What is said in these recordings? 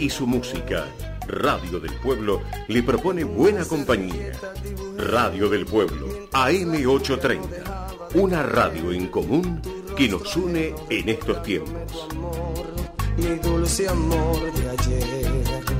y su música. Radio del Pueblo le propone buena compañía. Radio del Pueblo, AM830. Una radio en común que nos une en estos tiempos. Mi dulce amor de ayer.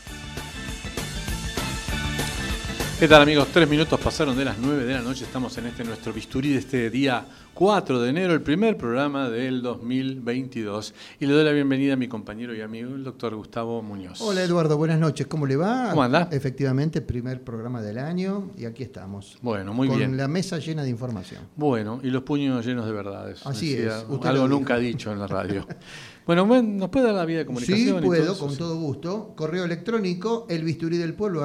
¿Qué tal amigos? Tres minutos pasaron de las nueve de la noche. Estamos en este nuestro bisturí de este día 4 de enero, el primer programa del 2022. Y le doy la bienvenida a mi compañero y amigo, el doctor Gustavo Muñoz. Hola Eduardo, buenas noches. ¿Cómo le va? ¿Cómo anda? Efectivamente, primer programa del año y aquí estamos. Bueno, muy con bien. Con la mesa llena de información. Bueno, y los puños llenos de verdades. Así Decía, es. usted Algo nunca dicho en la radio. bueno, ¿nos puede dar la vía de comunicación? Sí, puedo, todo con todo gusto. Correo electrónico, elbisturidelpueblo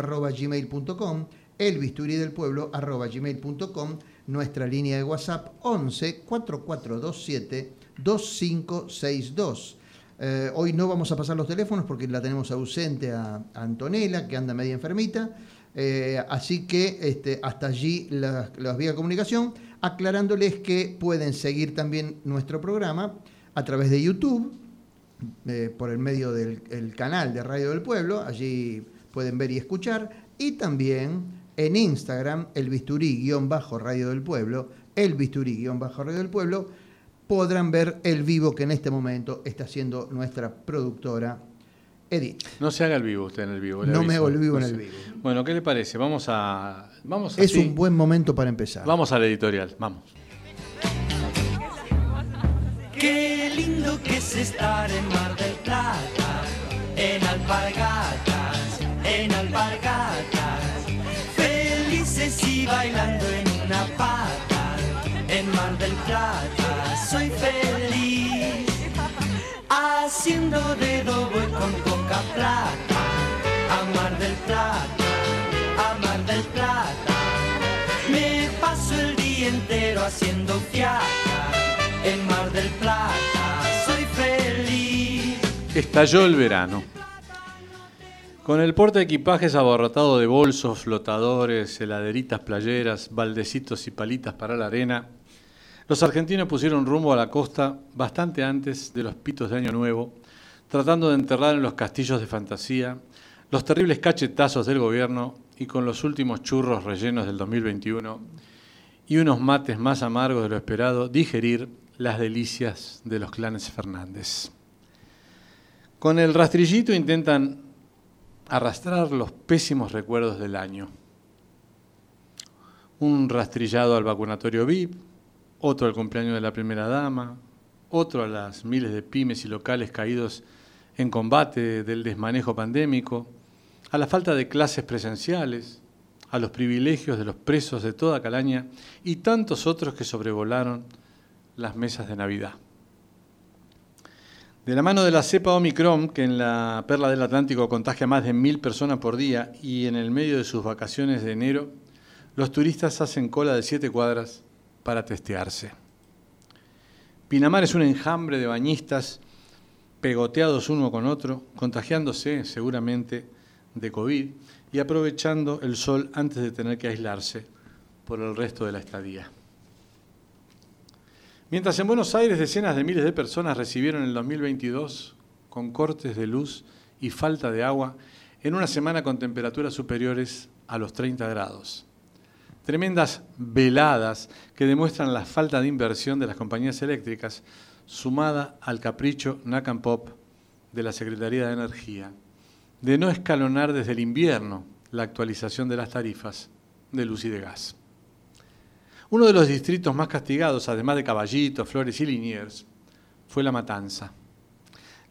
arroba gmail.com, elbisturidelpueblo arroba gmail.com, nuestra línea de WhatsApp 11 4427 2562. Eh, hoy no vamos a pasar los teléfonos porque la tenemos ausente a, Antonella, que anda media enfermita. Eh, así que este, hasta allí las, las vías de comunicación, aclarándoles que pueden seguir también nuestro programa a través de YouTube, eh, por el medio del el canal de Radio del Pueblo, allí pueden ver y escuchar, y también en Instagram, el bisturí-radio del pueblo, el bisturí-radio del pueblo, podrán ver el vivo que en este momento está haciendo nuestra productora Edith. No se haga el vivo usted en el vivo. No me hago el vivo en el vivo. Bueno, ¿qué le parece? Vamos a... Vamos Es así. un buen momento para empezar. Vamos al editorial, vamos. Qué lindo que es estar en Mar del Plata, en Alpargatas, en Alpargatas, y bailando en una pata, en Mar del Plata, soy feliz, haciendo dedo voy con poca plata, a Mar del Plata, a Mar del Plata, me paso el día entero haciendo fiaca. En Mar del Plata soy feliz. Estalló el verano. Con el porte de equipajes abarrotado de bolsos, flotadores, heladeritas playeras, baldecitos y palitas para la arena, los argentinos pusieron rumbo a la costa bastante antes de los pitos de Año Nuevo, tratando de enterrar en los castillos de fantasía los terribles cachetazos del gobierno y con los últimos churros rellenos del 2021 y unos mates más amargos de lo esperado, digerir las delicias de los clanes Fernández. Con el rastrillito intentan arrastrar los pésimos recuerdos del año. Un rastrillado al vacunatorio VIP, otro al cumpleaños de la primera dama, otro a las miles de pymes y locales caídos en combate del desmanejo pandémico, a la falta de clases presenciales, a los privilegios de los presos de toda calaña y tantos otros que sobrevolaron las mesas de Navidad. De la mano de la cepa Omicron, que en la perla del Atlántico contagia a más de mil personas por día y en el medio de sus vacaciones de enero, los turistas hacen cola de siete cuadras para testearse. Pinamar es un enjambre de bañistas pegoteados uno con otro, contagiándose seguramente de COVID y aprovechando el sol antes de tener que aislarse por el resto de la estadía. Mientras en Buenos Aires decenas de miles de personas recibieron el 2022 con cortes de luz y falta de agua en una semana con temperaturas superiores a los 30 grados. Tremendas veladas que demuestran la falta de inversión de las compañías eléctricas, sumada al capricho NACAM Pop de la Secretaría de Energía, de no escalonar desde el invierno la actualización de las tarifas de luz y de gas. Uno de los distritos más castigados, además de Caballito, Flores y Liniers, fue La Matanza.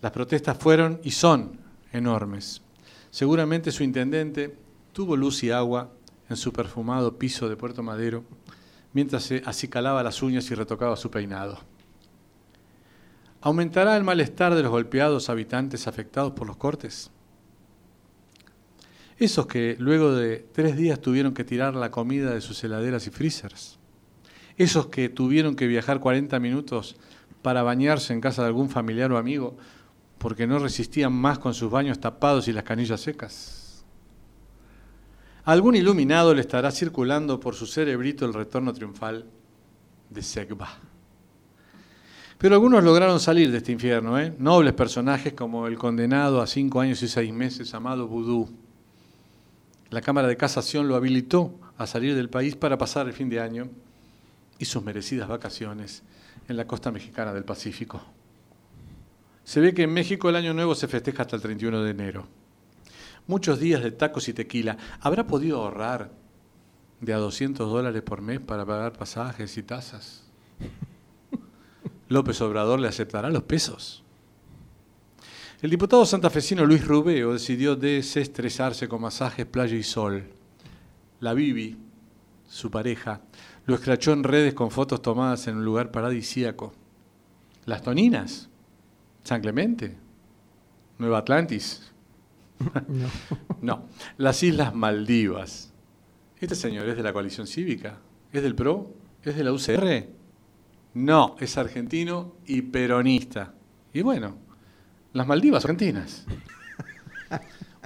Las protestas fueron y son enormes. Seguramente su intendente tuvo luz y agua en su perfumado piso de Puerto Madero mientras se acicalaba las uñas y retocaba su peinado. ¿Aumentará el malestar de los golpeados habitantes afectados por los cortes? Esos que luego de tres días tuvieron que tirar la comida de sus heladeras y freezers. Esos que tuvieron que viajar 40 minutos para bañarse en casa de algún familiar o amigo porque no resistían más con sus baños tapados y las canillas secas. Algún iluminado le estará circulando por su cerebrito el retorno triunfal de Segba. Pero algunos lograron salir de este infierno, ¿eh? nobles personajes como el condenado a cinco años y seis meses, Amado Vudú. La Cámara de Casación lo habilitó a salir del país para pasar el fin de año y sus merecidas vacaciones en la costa mexicana del Pacífico. Se ve que en México el Año Nuevo se festeja hasta el 31 de enero. Muchos días de tacos y tequila. ¿Habrá podido ahorrar de a 200 dólares por mes para pagar pasajes y tasas? López Obrador le aceptará los pesos. El diputado santafesino Luis Rubeo decidió desestresarse con masajes, playa y sol. La Bibi, su pareja, lo escrachó en redes con fotos tomadas en un lugar paradisíaco. Las Toninas, San Clemente, Nueva Atlantis. No. no, las Islas Maldivas. Este señor es de la coalición cívica, es del PRO, es de la UCR. No, es argentino y peronista. Y bueno, las Maldivas argentinas.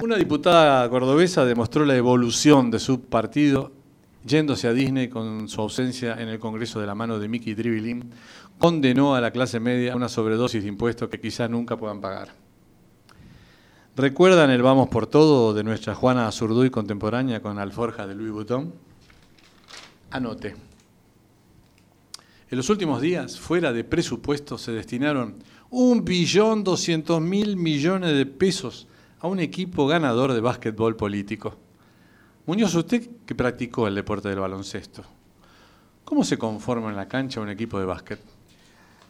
Una diputada cordobesa demostró la evolución de su partido yéndose a Disney con su ausencia en el Congreso de la mano de Mickey Dribbling, condenó a la clase media a una sobredosis de impuestos que quizá nunca puedan pagar. ¿Recuerdan el Vamos por Todo de nuestra Juana Azurduy contemporánea con alforja de Louis Vuitton? Anote. En los últimos días, fuera de presupuesto, se destinaron un billón doscientos mil millones de pesos a un equipo ganador de básquetbol político. Muñoz, usted que practicó el deporte del baloncesto, ¿cómo se conforma en la cancha un equipo de básquet?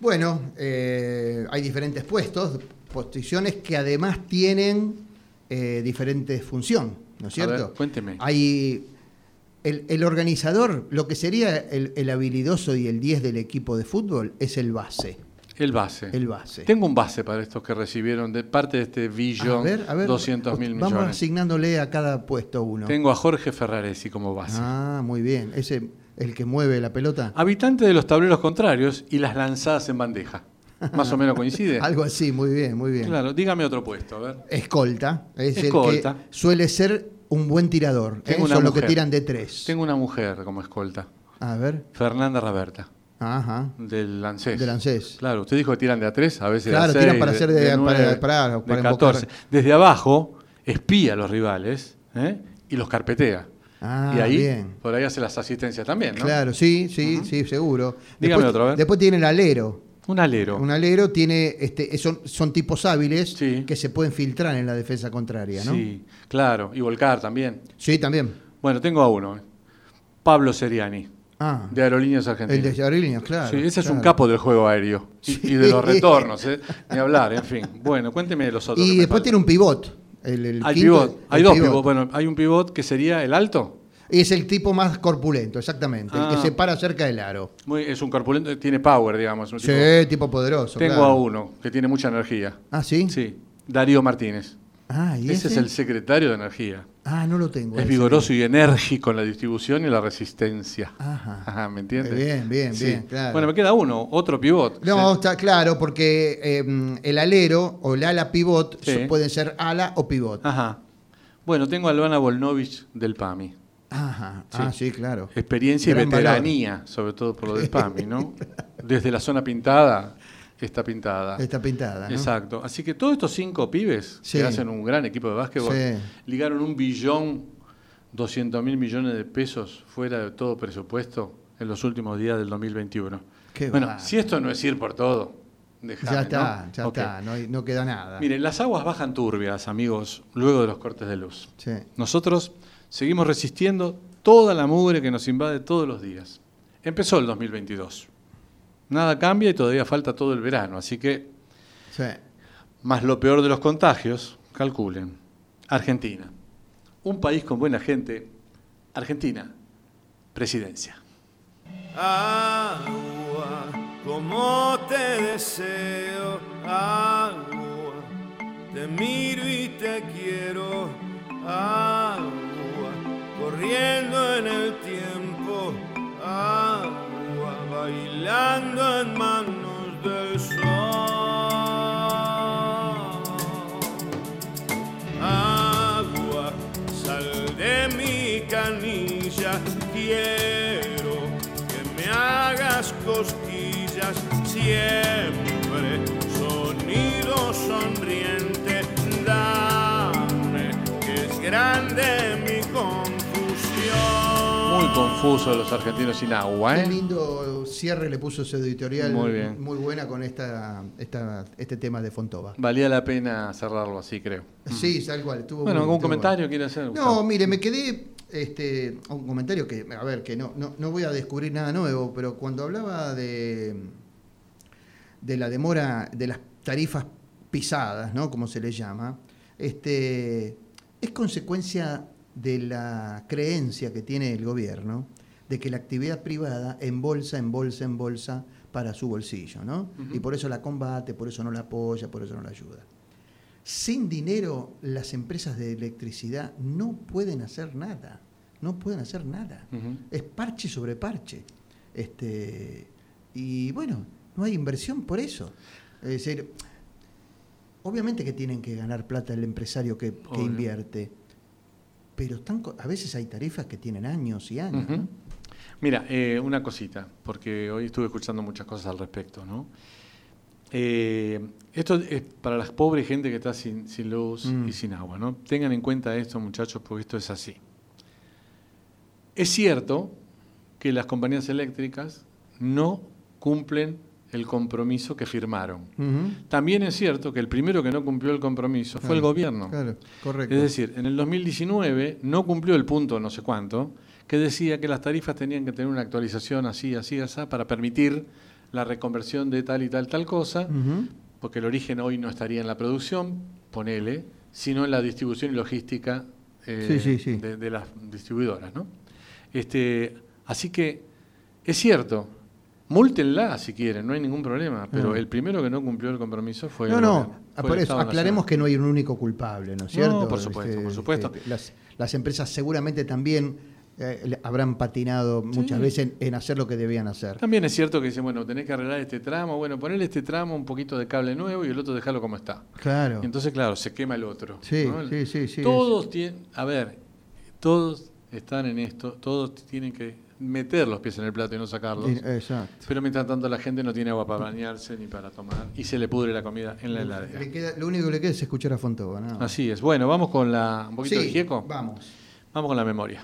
Bueno, eh, hay diferentes puestos, posiciones que además tienen eh, diferentes funciones, ¿no es cierto? ver, cuénteme. Hay el, el organizador, lo que sería el, el habilidoso y el 10 del equipo de fútbol, es el base. El base. El base. Tengo un base para estos que recibieron de parte de este billón ver, a ver, 200 mil Vamos millones. asignándole a cada puesto uno. Tengo a Jorge Ferraresi como base. Ah, muy bien. Ese el que mueve la pelota. Habitante de los tableros contrarios y las lanzadas en bandeja. Más o menos coincide. Algo así, muy bien, muy bien. Claro, dígame otro puesto, a ver. Escolta. Es Escolta. el que suele ser un buen tirador. ¿eh? Tengo una Son los que tiran de tres. Tengo una mujer como escolta, A ver. Fernanda Raberta, Ajá. del ANSES. Del ANSES. Claro, usted dijo que tiran de a tres, a veces Claro, de a tiran para hacer de- nueve, para- para- para de 14. invocar. Desde abajo, espía a los rivales ¿eh? y los carpetea. Ah, y ahí, bien. por ahí hace las asistencias también, ¿no? Claro, sí, sí, sí, seguro. Dígame después, otro, a ver. Después tiene el alero. Un alero. Un alero tiene, este, son, son tipos hábiles Sí. que se pueden filtrar en la defensa contraria, ¿no? Sí, claro. Y volcar también. Sí, también. Bueno, tengo a uno. Pablo Seriani, Ah, de Aerolíneas el Argentinas. de Aerolíneas, claro. Sí, ese es un capo del juego aéreo y, y de los retornos, ¿eh? ni hablar, en fin. Bueno, cuénteme de los otros. Y después tiene un pivot. El, el Hay quinto, pivot, hay el dos pivot. Bueno, hay un pivot que sería el alto. Y es el tipo más corpulento, exactamente. El Ah. que se para cerca del aro. Muy- es un corpulento, tiene power, digamos. un Sí, tipo- tipo, poderoso. Tengo claro. a uno que tiene mucha energía. Ah, ¿sí? Sí, Darío Martínez. Ah, ¿y Ese ese? es el secretario de energía. Ah, no lo tengo. Es vigoroso y enérgico en la distribución y la resistencia. Ajá. ¿Me entiendes? Bien, bien, Sí. bien, claro. Bueno, me queda uno, otro pivot. No, Sí. está claro, porque eh, el alero o el ala pivot Sí. pueden ser ala o pivot. Ajá. Bueno, tengo a Albana Volnovich del PAMI. Ajá. Sí. Ah, sí, claro. Experiencia Gran y veteranía, sobre todo por lo del PAMI, ¿no? Desde la zona pintada, está pintada. Está pintada. ¿no? Exacto. Así que todos estos cinco pibes Sí. que hacen un gran equipo de básquetbol Sí. ligaron un billón 200 mil millones de pesos fuera de todo presupuesto en los últimos días del 2021. Qué bueno, va. si esto no es ir por todo, dejame, ya está, ¿no? ya está, no, no queda nada. Miren, las aguas bajan turbias, amigos, luego de los cortes de luz. Sí. Nosotros seguimos resistiendo toda la mugre que nos invade todos los días. Empezó el 2022. Nada cambia y todavía falta todo el verano, así que Sí. más lo peor de los contagios, calculen. Argentina. Un país con buena gente. Argentina. Presidencia. Agua, como te deseo, agua, te miro y te quiero, agua, corriendo en el tiempo, agua, bailando en manos del sol. Agua, sal de mi canilla, quiero que me hagas cosquillas siempre. Sonido sonriente, dame que es grande mi confusión. Confuso los argentinos sin agua, Qué ¿eh? lindo cierre le puso ese editorial. Muy bien. Muy buena con esta, esta, este tema de Fontova. Valía la pena cerrarlo así, creo. Sí, tal cual. Estuvo Bueno, muy- ¿algún comentario bueno. quiere hacer? No, mire, me quedé. Este, un comentario que, a ver, que no, no, no voy a descubrir nada nuevo, pero cuando hablaba de, de la demora, de las tarifas pisadas, ¿no? Como se les llama, este, es consecuencia de la creencia que tiene el gobierno de que la actividad privada embolsa, embolsa, embolsa para su bolsillo, ¿no? Y por eso la combate, por eso no la apoya, por eso no la ayuda. Sin dinero, las empresas de electricidad no pueden hacer nada. No pueden hacer nada. Es parche sobre parche. Este, y bueno, no hay inversión por eso. Es decir, obviamente que tienen que ganar plata el empresario que, invierte. Pero están, a veces hay tarifas que tienen años y años. ¿no? Mira, eh, una cosita, porque hoy estuve escuchando muchas cosas al respecto, ¿no? Eh, esto es para la pobre gente que está sin, sin luz Mm. y sin agua, ¿no? Tengan en cuenta esto, muchachos, porque esto es así. Es cierto que las compañías eléctricas no cumplen el compromiso que firmaron. También es cierto que el primero que no cumplió el compromiso fue el gobierno. Claro, correcto. Es decir, en el 2019 no cumplió el punto no sé cuánto, que decía que las tarifas tenían que tener una actualización así, así, así, para permitir la reconversión de tal y tal, tal cosa, porque el origen hoy no estaría en la producción, ponele, sino en la distribución y logística eh, Sí, sí, sí. De, de las distribuidoras. ¿no? Este, así que es cierto, múltenla si quieren, no hay ningún problema, pero No. el primero que no cumplió el compromiso fue No, el no, fue por el eso aclaremos Nacional. que no hay un único culpable, ¿no es No, cierto? por supuesto, por supuesto. este, las, las empresas seguramente también eh, habrán patinado muchas Sí. veces en, en hacer lo que debían hacer. También es cierto que dicen, bueno, tenés que arreglar este tramo, bueno, ponerle este tramo un poquito de cable nuevo y el otro dejarlo como está. Claro. Y entonces, claro, se quema el otro. Sí, ¿no? sí, sí, sí, Todos tienen, a ver, todos están en esto, todos tienen que meter los pies en el plato y no sacarlos. Exacto. Pero mientras tanto la gente no tiene agua para bañarse ni para tomar y se le pudre la comida en la heladera. Le queda- lo único que le queda es escuchar a Fontova. ¿no? Así es. Bueno, vamos con la un poquito Sí, de gieco. Vamos. Vamos con la memoria.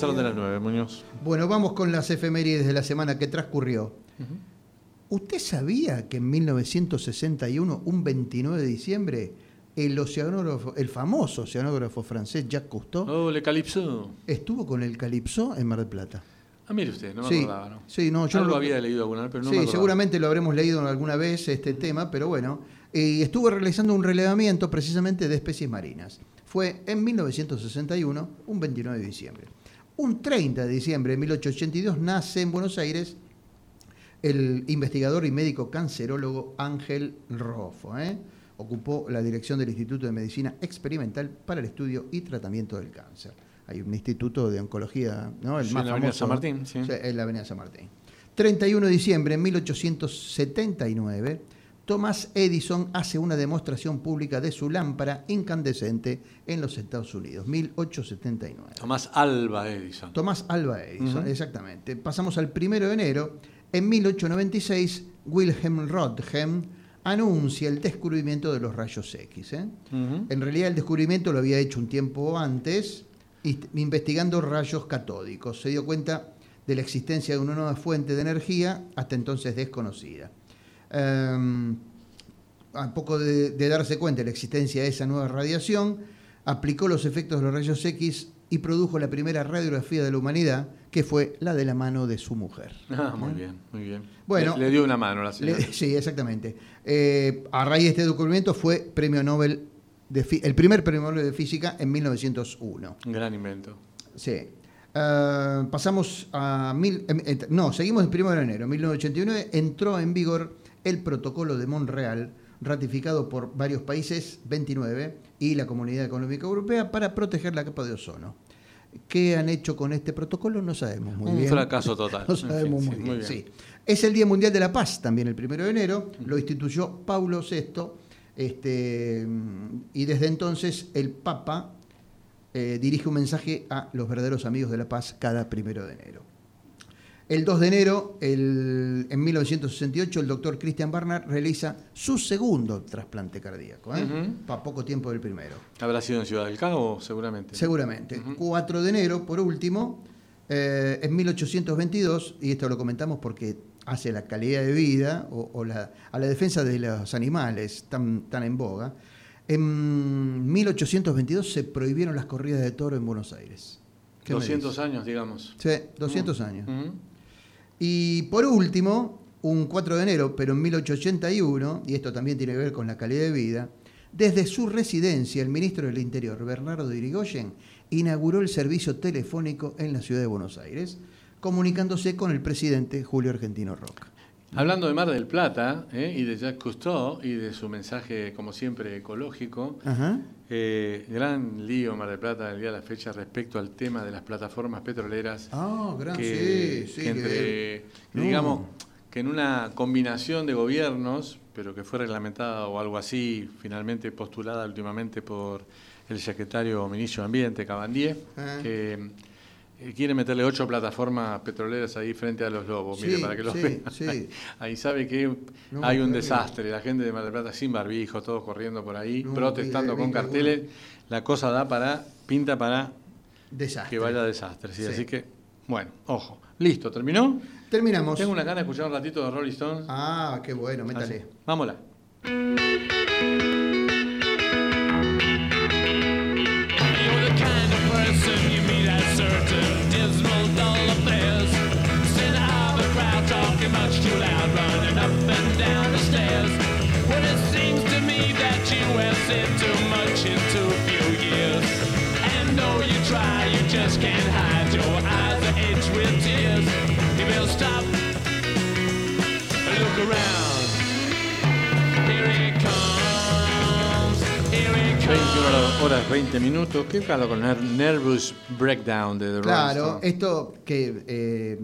Pasaron de las 9, Muñoz. Bueno, vamos con las efemérides de la semana que transcurrió. ¿Usted sabía que en 1961, un 29 de diciembre, el oceanógrafo, el famoso oceanógrafo francés Jacques Cousteau Oh, le estuvo con el Calipso en Mar del Plata? Ah, mire usted, no me sí, acordaba, ¿no? sí, no, yo no lo- había leído alguna vez, pero no sí, seguramente lo habremos leído alguna vez este tema, pero bueno, y estuvo realizando un relevamiento precisamente de especies marinas. Fue en 1961, un 29 de diciembre. Un 30 de diciembre de 1882 nace en Buenos Aires el investigador y médico cancerólogo Ángel Rofo. ¿eh? Ocupó la dirección del Instituto de Medicina Experimental para el Estudio y Tratamiento del Cáncer. Hay un instituto de oncología, ¿no? El Sí, más en la Avenida. San Martín, sí. en la Avenida San Martín. 31 de diciembre de 1879, Thomas Edison hace una demostración pública de su lámpara incandescente en los Estados Unidos, 1879. Tomás Alba Edison. Tomás Alba Edison, exactamente. Pasamos al primero de enero. En 1896, Wilhelm Röntgen anuncia el descubrimiento de los rayos X. ¿eh? En realidad el descubrimiento lo había hecho un tiempo antes, investigando rayos catódicos. Se dio cuenta de la existencia de una nueva fuente de energía, hasta entonces desconocida. Em, a poco de, de darse cuenta de la existencia de esa nueva radiación, aplicó los efectos de los rayos X y produjo la primera radiografía de la humanidad, que fue la de la mano de su mujer. Ah, muy bien, muy bien. Bueno, le, le dio una mano a la señora. Le- sí, exactamente. Eh, a raíz de este descubrimiento fue premio Nobel de el primer premio Nobel de Física en 1901. Un gran invento. Sí. Eh, pasamos a mil, em, eh, no, seguimos el 1 de enero. En 1989 entró en vigor el protocolo de Montreal, ratificado por varios países, 29, y la Comunidad Económica Europea para proteger la capa de ozono. ¿Qué han hecho con este protocolo? No sabemos muy Un bien. fracaso total. No sabemos sí, muy, bien, muy bien. sí. Es el Día Mundial de la Paz, también el 1 de enero. Lo instituyó Paulo VI. Este, y desde entonces el Papa eh, dirige un mensaje a los verdaderos amigos de la paz cada primero de enero. El 2 de enero, el- en 1968, el doctor Christian Barnard realiza su segundo trasplante cardíaco, ¿eh? Poco tiempo del primero. ¿Habrá sido en Ciudad del Cabo? Seguramente. Seguramente. Ujú. 4 de enero, por último, eh, en 1822, y esto lo comentamos porque hace la calidad de vida o, o la, a la defensa de los animales tan, tan en boga, en 1822 se prohibieron las corridas de toro en Buenos Aires. ¿Qué me 200 dice? años, digamos. Sí, 200 años. Y por último, un 4 de enero, pero en 1881, y esto también tiene que ver con la calidad de vida, desde su residencia, el ministro del Interior, Bernardo Irigoyen, inauguró el servicio telefónico en la ciudad de Buenos Aires, comunicándose con el presidente Julio Argentino Roca. Hablando de Mar del Plata ¿eh? y de Jacques Cousteau y de su mensaje, como siempre, ecológico, Ajá. eh, gran lío Mar del Plata el día de la fecha respecto al tema de las plataformas petroleras. Ah, gran, que, sí, sí. que que- entre, que No. digamos, que en una combinación de gobiernos, pero que fue reglamentada o algo así, finalmente postulada últimamente por el secretario o ministro de Ambiente, Cabandier, que quiere meterle ocho plataformas petroleras ahí frente a los lobos, mire, para que los sí, vean. sí. Ahí sabe que No, hay un desastre, la gente de Mar del Plata sin barbijo, todos corriendo por ahí, No, protestando con carteles, la cosa da para, pinta para Desastre. que vaya desastre, ¿sí? Sí. así que, bueno, ojo, listo, ¿terminó? Terminamos. Tengo una gana de escuchar un ratito de Rolling Stones. Ah, qué bueno, métale. Así. Vámonos. Too loud, running up and down the stairs. Well, it seems to me that you have said too much in too few years. And though you try, you just can't hide. Your eyes are edged with tears. You will stop. Look around. 21 Ah. horas- horas 20 minutos. ¿Qué pasa con el Nervous Breakdown de The Claro, esto que eh,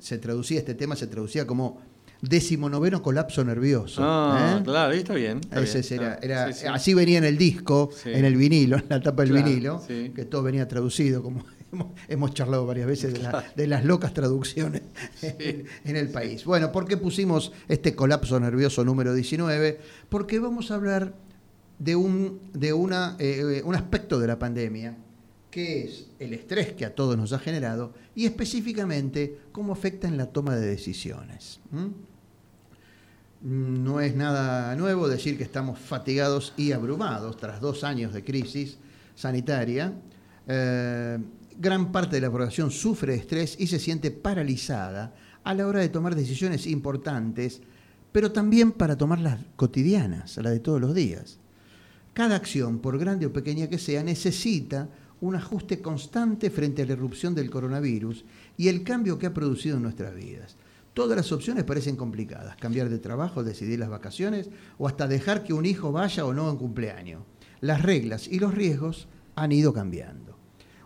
se traducía, este tema se traducía como decimonoveno colapso nervioso. Ah, ¿eh? claro, ahí está bien. está Ese bien. era, Ah, era- sí, sí. Así venía en el disco, Sí. en el vinilo, en la tapa del Claro, vinilo, que todo venía traducido, como hemos, hemos charlado varias veces de, la- de las locas traducciones en, en el país. Bueno, ¿por qué pusimos este colapso nervioso número 19? Porque vamos a hablar de un, de una, eh, un aspecto de la pandemia que es el estrés que a todos nos ha generado y específicamente cómo afecta en la toma de decisiones. No es nada nuevo decir que estamos fatigados y abrumados tras dos años de crisis sanitaria. Eh, gran parte de la población sufre estrés y se siente paralizada a la hora de tomar decisiones importantes pero también para tomar las cotidianas, las de todos los días. Cada acción, por grande o pequeña que sea, necesita un ajuste constante frente a la erupción del coronavirus y el cambio que ha producido en nuestras vidas. Todas las opciones parecen complicadas, cambiar de trabajo, decidir las vacaciones o hasta dejar que un hijo vaya o no en cumpleaños. Las reglas y los riesgos han ido cambiando.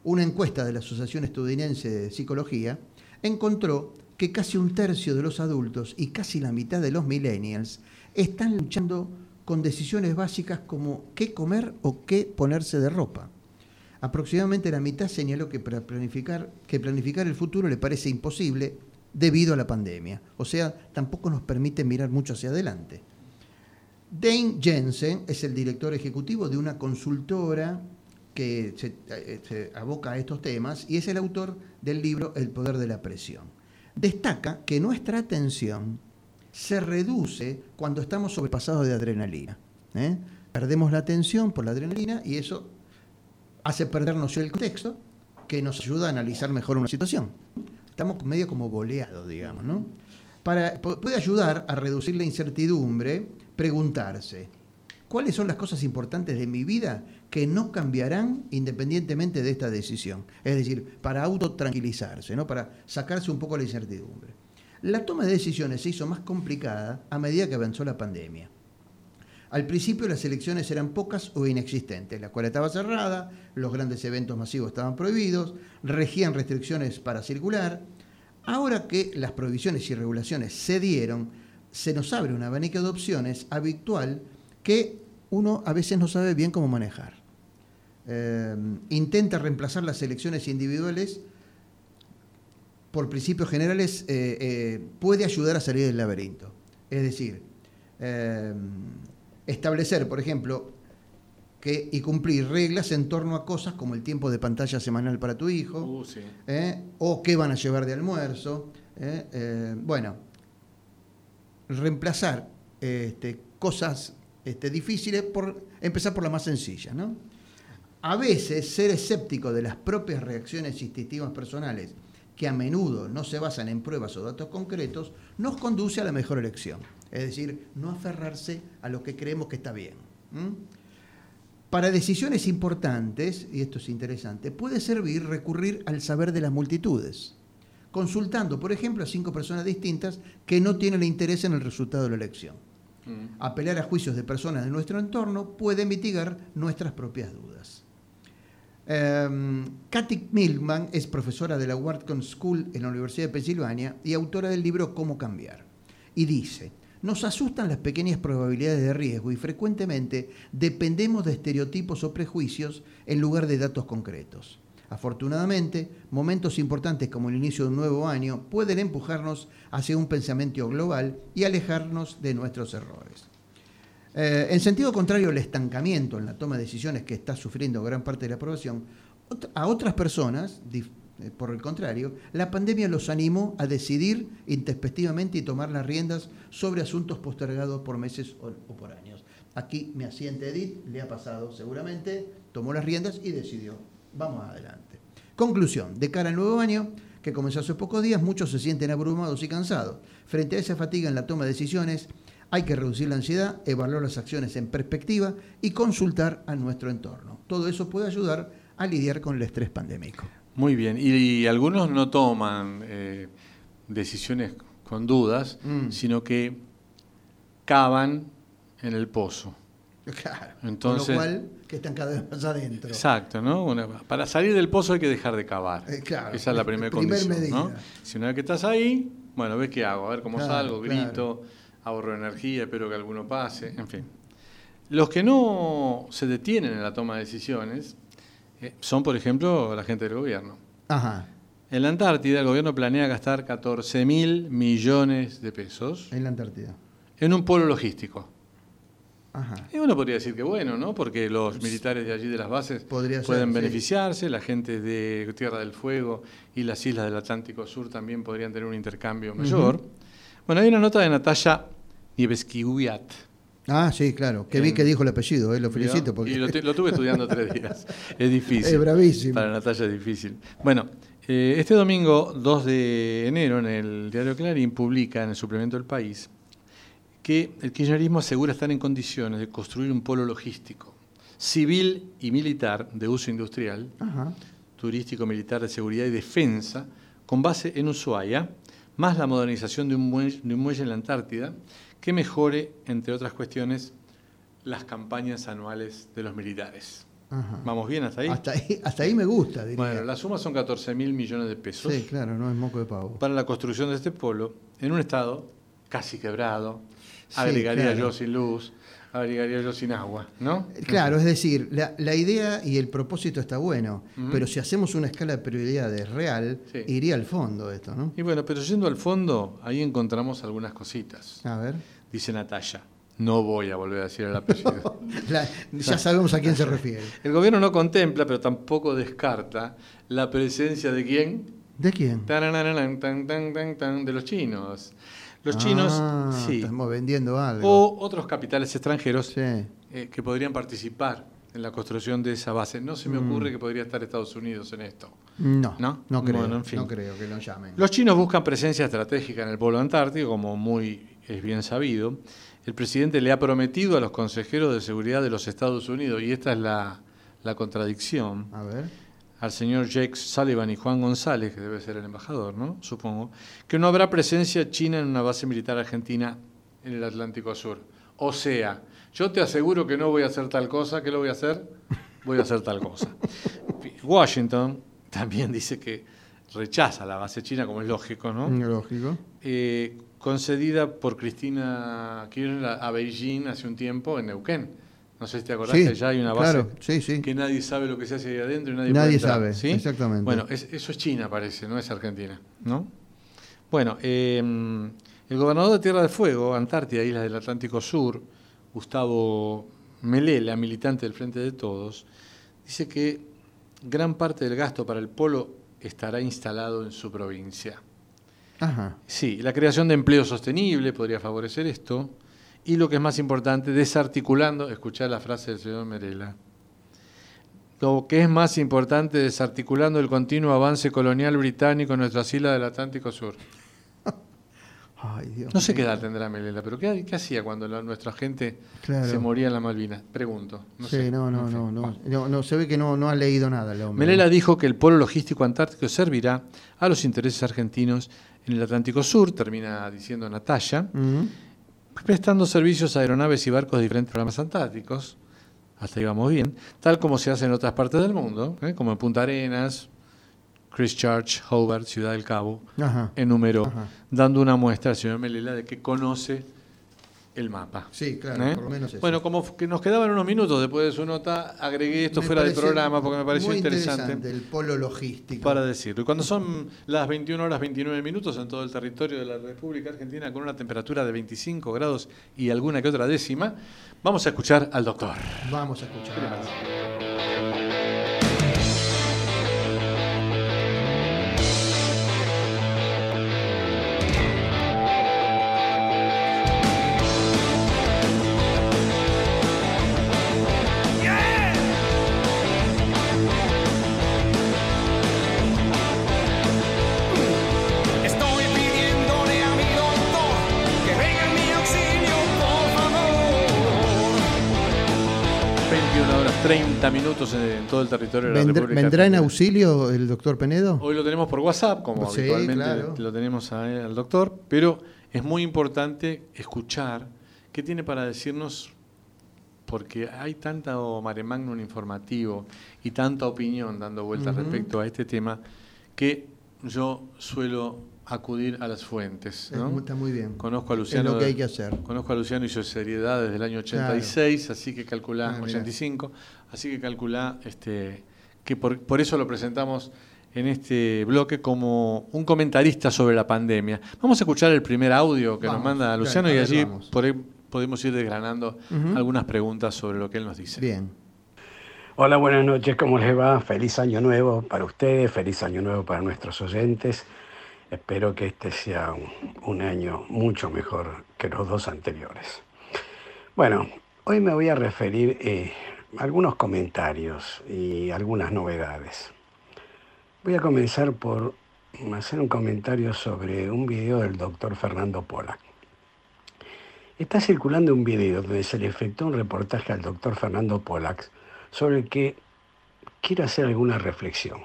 Una encuesta de la Asociación Estadounidense de Psicología encontró que casi un tercio de los adultos y casi la mitad de los millennials están luchando con decisiones básicas como qué comer o qué ponerse de ropa. Aproximadamente la mitad señaló que, planificar, que planificar el futuro le parece imposible debido a la pandemia. O sea, tampoco nos permite mirar mucho hacia adelante. Dane Jensen es el director ejecutivo de una consultora que se, eh, se, aboca a estos temas y es el autor del libro El poder de la presión. Destaca que nuestra atención se reduce cuando estamos sobrepasados de adrenalina. ¿eh? Perdemos la atención por la adrenalina y eso hace perdernos el contexto que nos ayuda a analizar mejor una situación. Estamos medio como boleados, digamos, ¿no? Para, puede ayudar a reducir la incertidumbre preguntarse, ¿cuáles son las cosas importantes de mi vida que no cambiarán independientemente de esta decisión? Es decir, para autotranquilizarse, ¿no? para sacarse un poco la incertidumbre. La toma de decisiones se hizo más complicada a medida que avanzó la pandemia. Al principio las elecciones eran pocas o inexistentes, la escuela estaba cerrada, los grandes eventos masivos estaban prohibidos, regían restricciones para circular. Ahora que las prohibiciones y regulaciones se dieron, se nos abre un abanico de opciones habitual que uno a veces no sabe bien cómo manejar. Eh, intenta reemplazar las elecciones individuales por principios generales, eh, eh, puede ayudar a salir del laberinto. Es decir, establecer, por ejemplo, que, y cumplir reglas en torno a cosas como el tiempo de pantalla semanal para tu hijo, Uh, sí. ¿eh? o qué van a llevar de almuerzo. ¿eh? Eh, bueno, reemplazar este, cosas este, difíciles por empezar por la más sencilla. ¿no? A veces ser escéptico de las propias reacciones instintivas personales, que a menudo no se basan en pruebas o datos concretos, nos conduce a la mejor elección. Es decir, no aferrarse a lo que creemos que está bien. Para decisiones importantes, y esto es interesante, puede servir recurrir al saber de las multitudes, consultando, por ejemplo, a cinco personas distintas que no tienen interés en el resultado de la elección. Mm. Apelar a juicios de personas de nuestro entorno puede mitigar nuestras propias dudas. Um, Kathy Milman es profesora de la Wharton School en la Universidad de Pensilvania y autora del libro Cómo cambiar. Y dice, nos asustan las pequeñas probabilidades de riesgo y frecuentemente dependemos de estereotipos o prejuicios en lugar de datos concretos. Afortunadamente, momentos importantes como el inicio de un nuevo año pueden empujarnos hacia un pensamiento global y alejarnos de nuestros errores. Eh, en sentido contrario al estancamiento en la toma de decisiones que está sufriendo gran parte de la población, a otras personas, eh, por el contrario, la pandemia los animó a decidir introspectivamente y tomar las riendas sobre asuntos postergados por meses o, o por años. Aquí me asiente Edith, le ha pasado seguramente, tomó las riendas y decidió. Vamos adelante. Conclusión, de cara al nuevo año, que comenzó hace pocos días, muchos se sienten abrumados y cansados. Frente a esa fatiga en la toma de decisiones, hay que reducir la ansiedad, evaluar las acciones en perspectiva y consultar a nuestro entorno. Todo eso puede ayudar a lidiar con el estrés pandémico. Muy bien. Y, y algunos no toman eh, decisiones con dudas, Mm. sino que cavan en el pozo. Claro. Entonces- Con lo cual, que están cada vez más adentro. Exacto, ¿no? Una- para salir del pozo hay que dejar de cavar. Eh, claro. Esa es la primera Primer condición. ¿no? medida. Si una vez que estás ahí, bueno, ves qué hago, a ver cómo Claro, salgo, claro. Ahorro energía, espero que alguno pase, en fin. Los que no se detienen en la toma de decisiones eh, son, por ejemplo, la gente del gobierno. Ajá. En la Antártida, el gobierno planea gastar 14 mil millones de pesos En la Antártida. en un polo logístico. Ajá. Y uno podría decir que bueno, ¿no? Porque los militares de allí de las bases Podría ser, pueden sí. beneficiarse, la gente de Tierra del Fuego y las islas del Atlántico Sur también podrían tener un intercambio mayor. Bueno, hay una nota de Natalia Nieveskiwiat. Ah, sí, claro. Que vi que dijo el apellido, eh, lo felicito. Porque... Y lo, lo tuve estudiando tres días. Es difícil. Es bravísimo. Para Natalia es difícil. Bueno, eh, este domingo 2 de enero en el diario Clarín publica en el suplemento del País que el kirchnerismo asegura estar en condiciones de construir un polo logístico, civil y militar de uso industrial, Ajá. turístico, militar, de seguridad y defensa, con base en Ushuaia, más la modernización de un muelle, de un muelle en la Antártida, que mejore, entre otras cuestiones, las campañas anuales de los militares. Ajá. ¿Vamos bien hasta ahí? Hasta ahí, hasta ahí me gusta, diría. Bueno, la suma son 14 mil millones de pesos Sí, claro, no es moco de pavo. para la construcción de este polo en un estado casi quebrado, Sí, agregaría claro. yo sin luz, agregaría yo sin agua, ¿no? Claro, es decir, la, la idea y el propósito está bueno, pero si hacemos una escala de prioridades real, Sí. iría al fondo esto, ¿no? Y bueno, pero yendo al fondo, ahí encontramos algunas cositas. A ver. Dice Natalia, no voy a volver a decir el apellido. La- ya sabemos a quién se refiere. El gobierno no contempla, pero tampoco descarta la presencia de quién? ¿De quién? Tan, tan, tan, tan, de los chinos. Los chinos, Ah, sí. Estamos vendiendo algo. O otros capitales extranjeros Sí. eh, que podrían participar en la construcción de esa base. No se me Mm. ocurre que podría estar Estados Unidos en esto. No, ¿No? no, creo, Bueno, en fin. no creo que lo llamen. Los chinos buscan presencia estratégica en el polo antártico, como muy es bien sabido. El presidente le ha prometido a los consejeros de seguridad de los Estados Unidos, y esta es la, la contradicción, A ver. al señor Jake Sullivan y Juan González, que debe ser el embajador, ¿no? Supongo, que no habrá presencia china en una base militar argentina en el Atlántico Sur. O sea, yo te aseguro que no voy a hacer tal cosa, ¿qué lo voy a hacer? Voy a hacer tal cosa. Washington también dice que rechaza la base china, como es lógico, ¿no? Lógico. Eh, concedida por Cristina Kirchner a Beijing hace un tiempo en Neuquén. No sé si te acordás Sí, que ya hay una base claro, sí, sí. que nadie sabe lo que se hace ahí adentro y nadie, Nadie sabe, ¿sí? exactamente. Bueno, es- eso es China, parece, no es Argentina, ¿no? Bueno, eh, el gobernador de Tierra del Fuego, Antártida, Islas del Atlántico Sur, Gustavo Melela, militante del Frente de Todos, dice que gran parte del gasto para el polo estará instalado en su provincia. Ajá. Sí, la creación de empleo sostenible podría favorecer esto. Y lo que es más importante, desarticulando, escuchar la frase del señor Merela, lo que es más importante, desarticulando el continuo avance colonial británico en nuestras islas del Atlántico Sur. Ay, Dios No sé qué edad tendrá Melela, pero ¿qué, qué hacía cuando la- nuestra gente Claro. se moría en la Malvinas? Pregunto. No sí, sé. no, no, En fin, no, no, no, no, Se ve que no, no ha leído nada el hombre. Melela dijo que el polo logístico antártico servirá a los intereses argentinos en el Atlántico Sur, termina diciendo Natalia, Ujú. prestando servicios a aeronaves y barcos de diferentes programas antárticos, hasta ahí vamos bien, tal como se hace en otras partes del mundo, ¿eh? como en Punta Arenas, Christchurch, Hobart, Ciudad del Cabo, Ajá. enumeró, Ajá. dando una muestra al señor Melela de que conoce el mapa. Sí, claro, ¿Eh? por lo menos eso. Bueno, como que nos quedaban unos minutos después de su nota, agregué esto Me fuera del programa porque me pareció muy interesante El polo logístico. para decirlo. Y cuando son las 21 horas 29 minutos en todo el territorio de la República Argentina con una temperatura de 25 grados y alguna que otra décima, vamos a escuchar al doctor. Vamos a escuchar. 30 minutos en todo el territorio de la ¿Vendr- República ¿Vendrá en auxilio el doctor Penedo? Hoy lo tenemos por WhatsApp, como Sí, habitualmente claro. lo tenemos a- al doctor, pero es muy importante escuchar qué tiene para decirnos, porque hay tanto mare magnum informativo y tanta opinión dando vueltas respecto a este tema, que yo suelo acudir a las fuentes. Es Está muy bien. Conozco a Es Luciano. lo que hay que hacer. Conozco a Luciano y su seriedad desde el año 86, así que calculá, Ah, mirá. 85, así que calculá este, que por, por eso lo presentamos en este bloque como un comentarista sobre la pandemia. Vamos a escuchar el primer audio que nos manda Luciano y allí vamos. por ahí podemos ir desgranando algunas preguntas sobre lo que él nos dice. Bien. Hola, buenas noches, ¿cómo les va? Feliz año nuevo para ustedes, feliz año nuevo para nuestros oyentes. Espero que este sea un, un año mucho mejor que los dos anteriores. Bueno, hoy me voy a referir eh, algunos comentarios y algunas novedades. Voy a comenzar por hacer un comentario sobre un video del doctor Fernando Pola. Está circulando un video donde se le efectuó un reportaje al doctor Fernando Pollack sobre el que quiero hacer alguna reflexión.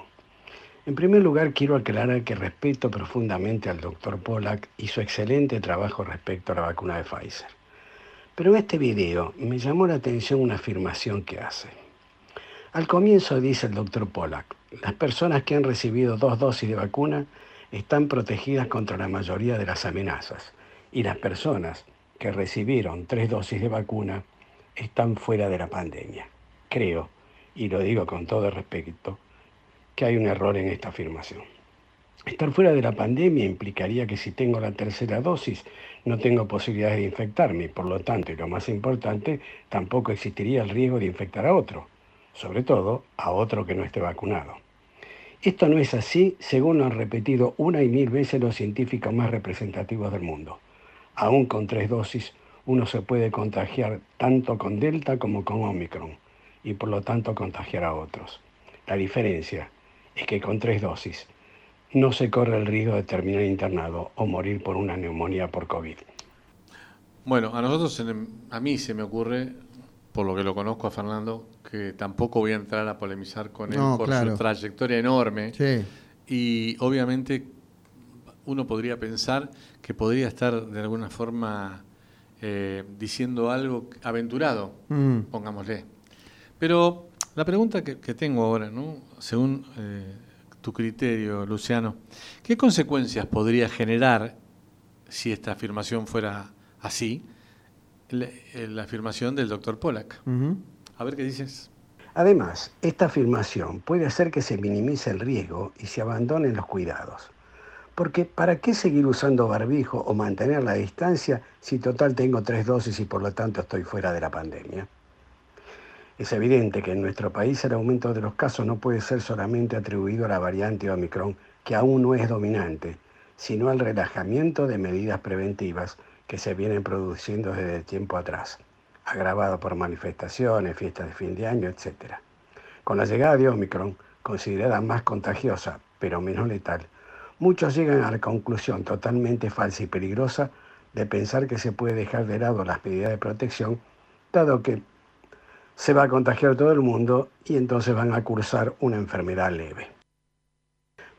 En primer lugar, quiero aclarar que respeto profundamente al doctor Pollack y su excelente trabajo respecto a la vacuna de Pfizer. Pero en este video me llamó la atención una afirmación que hace. Al comienzo dice el doctor Pollack, las personas que han recibido dos dosis de vacuna están protegidas contra la mayoría de las amenazas y las personas que recibieron tres dosis de vacuna están fuera de la pandemia. Creo, y lo digo con todo respeto, que hay un error en esta afirmación. Estar fuera de la pandemia implicaría que si tengo la tercera dosis no tengo posibilidades de infectarme por lo tanto, y lo más importante, tampoco existiría el riesgo de infectar a otro, sobre todo a otro que no esté vacunado. Esto no es así, según han repetido una y mil veces los científicos más representativos del mundo. Aún con tres dosis, uno se puede contagiar tanto con Delta como con Omicron y por lo tanto contagiar a otros. La diferencia es que con tres dosis no se corre el riesgo de terminar internado o morir por una neumonía por COVID. Bueno, a nosotros, a mí se me ocurre, por lo que lo conozco a Fernando, que tampoco voy a entrar a polemizar con él por su trayectoria enorme. Sí. Y obviamente uno podría pensar que podría estar de alguna forma eh, diciendo algo aventurado, mm. pongámosle. Pero la pregunta que, tengo ahora, ¿no? según eh, tu criterio, Luciano, ¿qué consecuencias podría generar si esta afirmación fuera así, la, eh, afirmación del doctor Pollack? A ver qué dices. Además, esta afirmación puede hacer que se minimice el riesgo y se abandonen los cuidados. Porque ¿para qué seguir usando barbijo o mantener la distancia si total tengo tres dosis y por lo tanto estoy fuera de la pandemia? Es evidente que en nuestro país el aumento de los casos no puede ser solamente atribuido a la variante Omicron, que aún no es dominante, sino al relajamiento de medidas preventivas que se vienen produciendo desde tiempo atrás, agravado por manifestaciones, fiestas de fin de año, etc. Con la llegada de Omicron, considerada más contagiosa, pero menos letal, muchos llegan a la conclusión totalmente falsa y peligrosa de pensar que se puede dejar de lado las medidas de protección, dado que se va a contagiar todo el mundo y entonces van a cursar una enfermedad leve.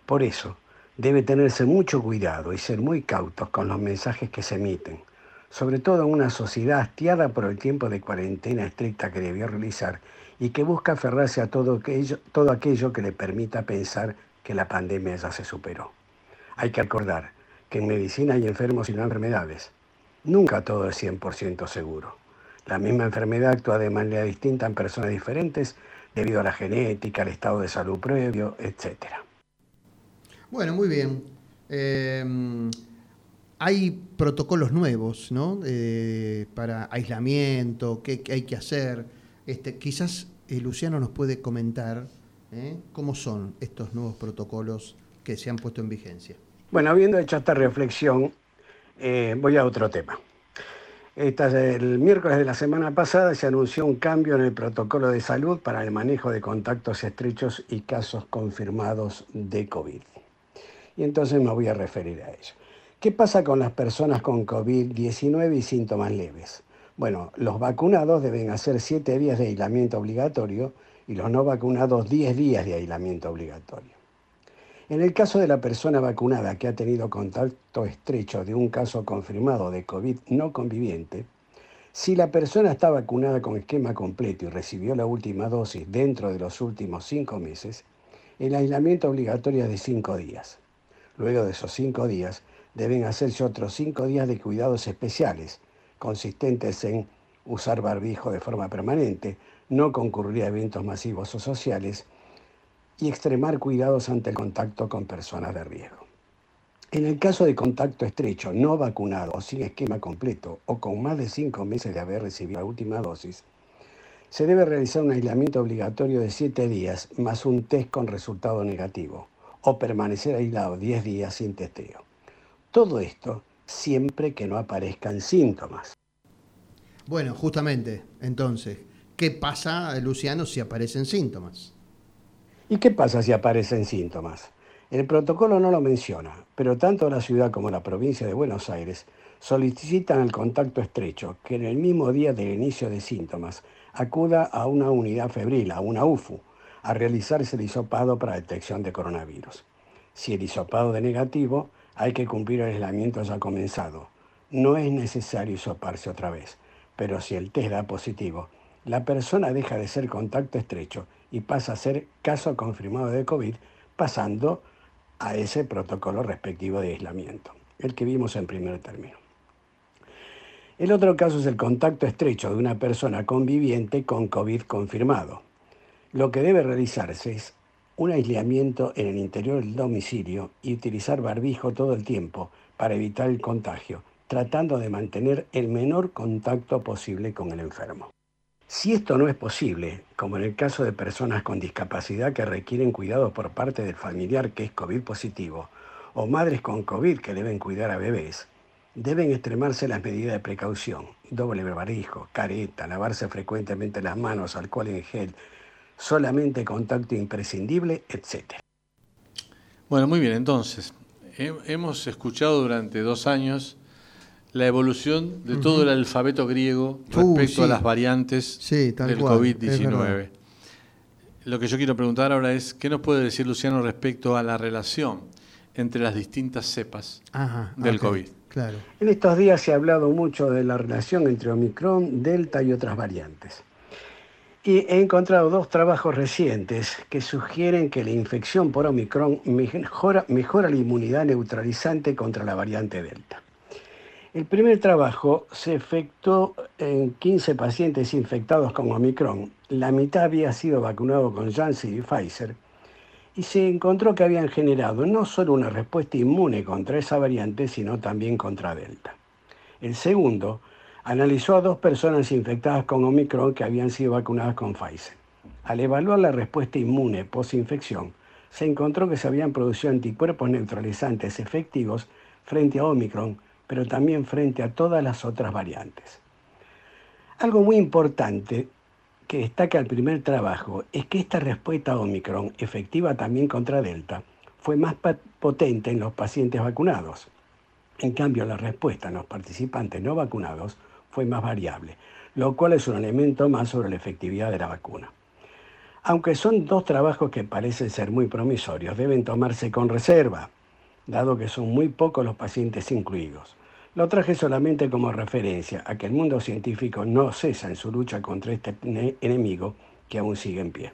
Por eso, debe tenerse mucho cuidado y ser muy cautos con los mensajes que se emiten, sobre todo en una sociedad hastiada por el tiempo de cuarentena estricta que debió realizar y que busca aferrarse a todo aquello, todo aquello que le permita pensar que la pandemia ya se superó. Hay que recordar que en medicina hay enfermos sin enfermedades. Nunca todo es 100% seguro. La misma enfermedad actúa de manera distinta en personas diferentes debido a la genética, al estado de salud previo, etc. Bueno, muy bien. Em, hay protocolos nuevos, ¿no? Eh, para aislamiento, qué, hay que hacer. Este, quizás eh, Luciano nos puede comentar ¿eh? cómo son estos nuevos protocolos que se han puesto en vigencia. Bueno, habiendo hecho esta reflexión, voy a otro tema el miércoles de la semana pasada se anunció un cambio en el protocolo de salud para el manejo de contactos estrechos y casos confirmados de COVID. Y entonces me voy a referir a ello. ¿Qué pasa con las personas con COVID-19 y síntomas leves? Bueno, los vacunados deben hacer 7 días de aislamiento obligatorio y los no vacunados 10 días de aislamiento obligatorio. En el caso de la persona vacunada que ha tenido contacto estrecho de un caso confirmado de COVID no conviviente, si la persona está vacunada con esquema completo y recibió la última dosis dentro de los últimos cinco meses, el aislamiento obligatorio es de cinco días. Luego de esos cinco días, deben hacerse otros cinco días de cuidados especiales, consistentes en usar barbijo de forma permanente, no concurrir a eventos masivos o sociales, y extremar cuidados ante el contacto con personas de riesgo. En el caso de contacto estrecho, no vacunado o sin esquema completo o con más de cinco meses de haber recibido la última dosis, se debe realizar un aislamiento obligatorio de siete días más un test con resultado negativo o permanecer aislado 10 días sin testeo. Todo esto siempre que no aparezcan síntomas. Bueno, justamente, entonces, ¿qué pasa, Luciano, si aparecen síntomas? ¿Y qué pasa si aparecen síntomas? El protocolo no lo menciona, pero tanto la ciudad como la provincia de Buenos Aires solicitan el contacto estrecho que en el mismo día del inicio de síntomas acuda a una unidad febril, a una UFU, a realizarse el hisopado para detección de coronavirus. Si el hisopado de negativo, hay que cumplir el aislamiento ya comenzado. No es necesario hisoparse otra vez, pero si el test da positivo, la persona deja de ser contacto estrecho y pasa a ser caso confirmado de COVID, pasando a ese protocolo respectivo de aislamiento, el que vimos en primer término. El otro caso es el contacto estrecho de una persona conviviente con COVID confirmado. Lo que debe realizarse es un aislamiento en el interior del domicilio y utilizar barbijo todo el tiempo para evitar el contagio, tratando de mantener el menor contacto posible con el enfermo. Si esto no es posible, como en el caso de personas con discapacidad que requieren cuidados por parte del familiar que es COVID positivo, o madres con COVID que deben cuidar a bebés, deben extremarse las medidas de precaución, doble barbijo, careta, lavarse frecuentemente las manos, alcohol en gel, solamente contacto imprescindible, etc. Bueno, muy bien, entonces, hemos escuchado durante dos años la evolución de todo el alfabeto griego uh, respecto a las variantes del COVID-19. Lo que yo quiero preguntar ahora es, ¿qué nos puede decir Luciano respecto a la relación entre las distintas cepas del COVID? Claro. En estos días se ha hablado mucho de la relación entre Omicron, Delta y otras variantes. Y he encontrado dos trabajos recientes que sugieren que la infección por Omicron mejora, mejora la inmunidad neutralizante contra la variante Delta. El primer trabajo se efectuó en 15 pacientes infectados con Omicron. La mitad había sido vacunado con Janssen y Pfizer y se encontró que habían generado no solo una respuesta inmune contra esa variante, sino también contra Delta. El segundo analizó a dos personas infectadas con Omicron que habían sido vacunadas con Pfizer. Al evaluar la respuesta inmune post-infección, se encontró que se habían producido anticuerpos neutralizantes efectivos frente a Omicron, pero también frente a todas las otras variantes. Algo muy importante que destaca el primer trabajo es que esta respuesta Omicron, efectiva también contra Delta, fue más potente en los pacientes vacunados. En cambio, la respuesta en los participantes no vacunados fue más variable, lo cual es un elemento más sobre la efectividad de la vacuna. Aunque son dos trabajos que parecen ser muy promisorios, deben tomarse con reserva, dado que son muy pocos los pacientes incluidos. Lo traje solamente como referencia a que el mundo científico no cesa en su lucha contra este enemigo que aún sigue en pie.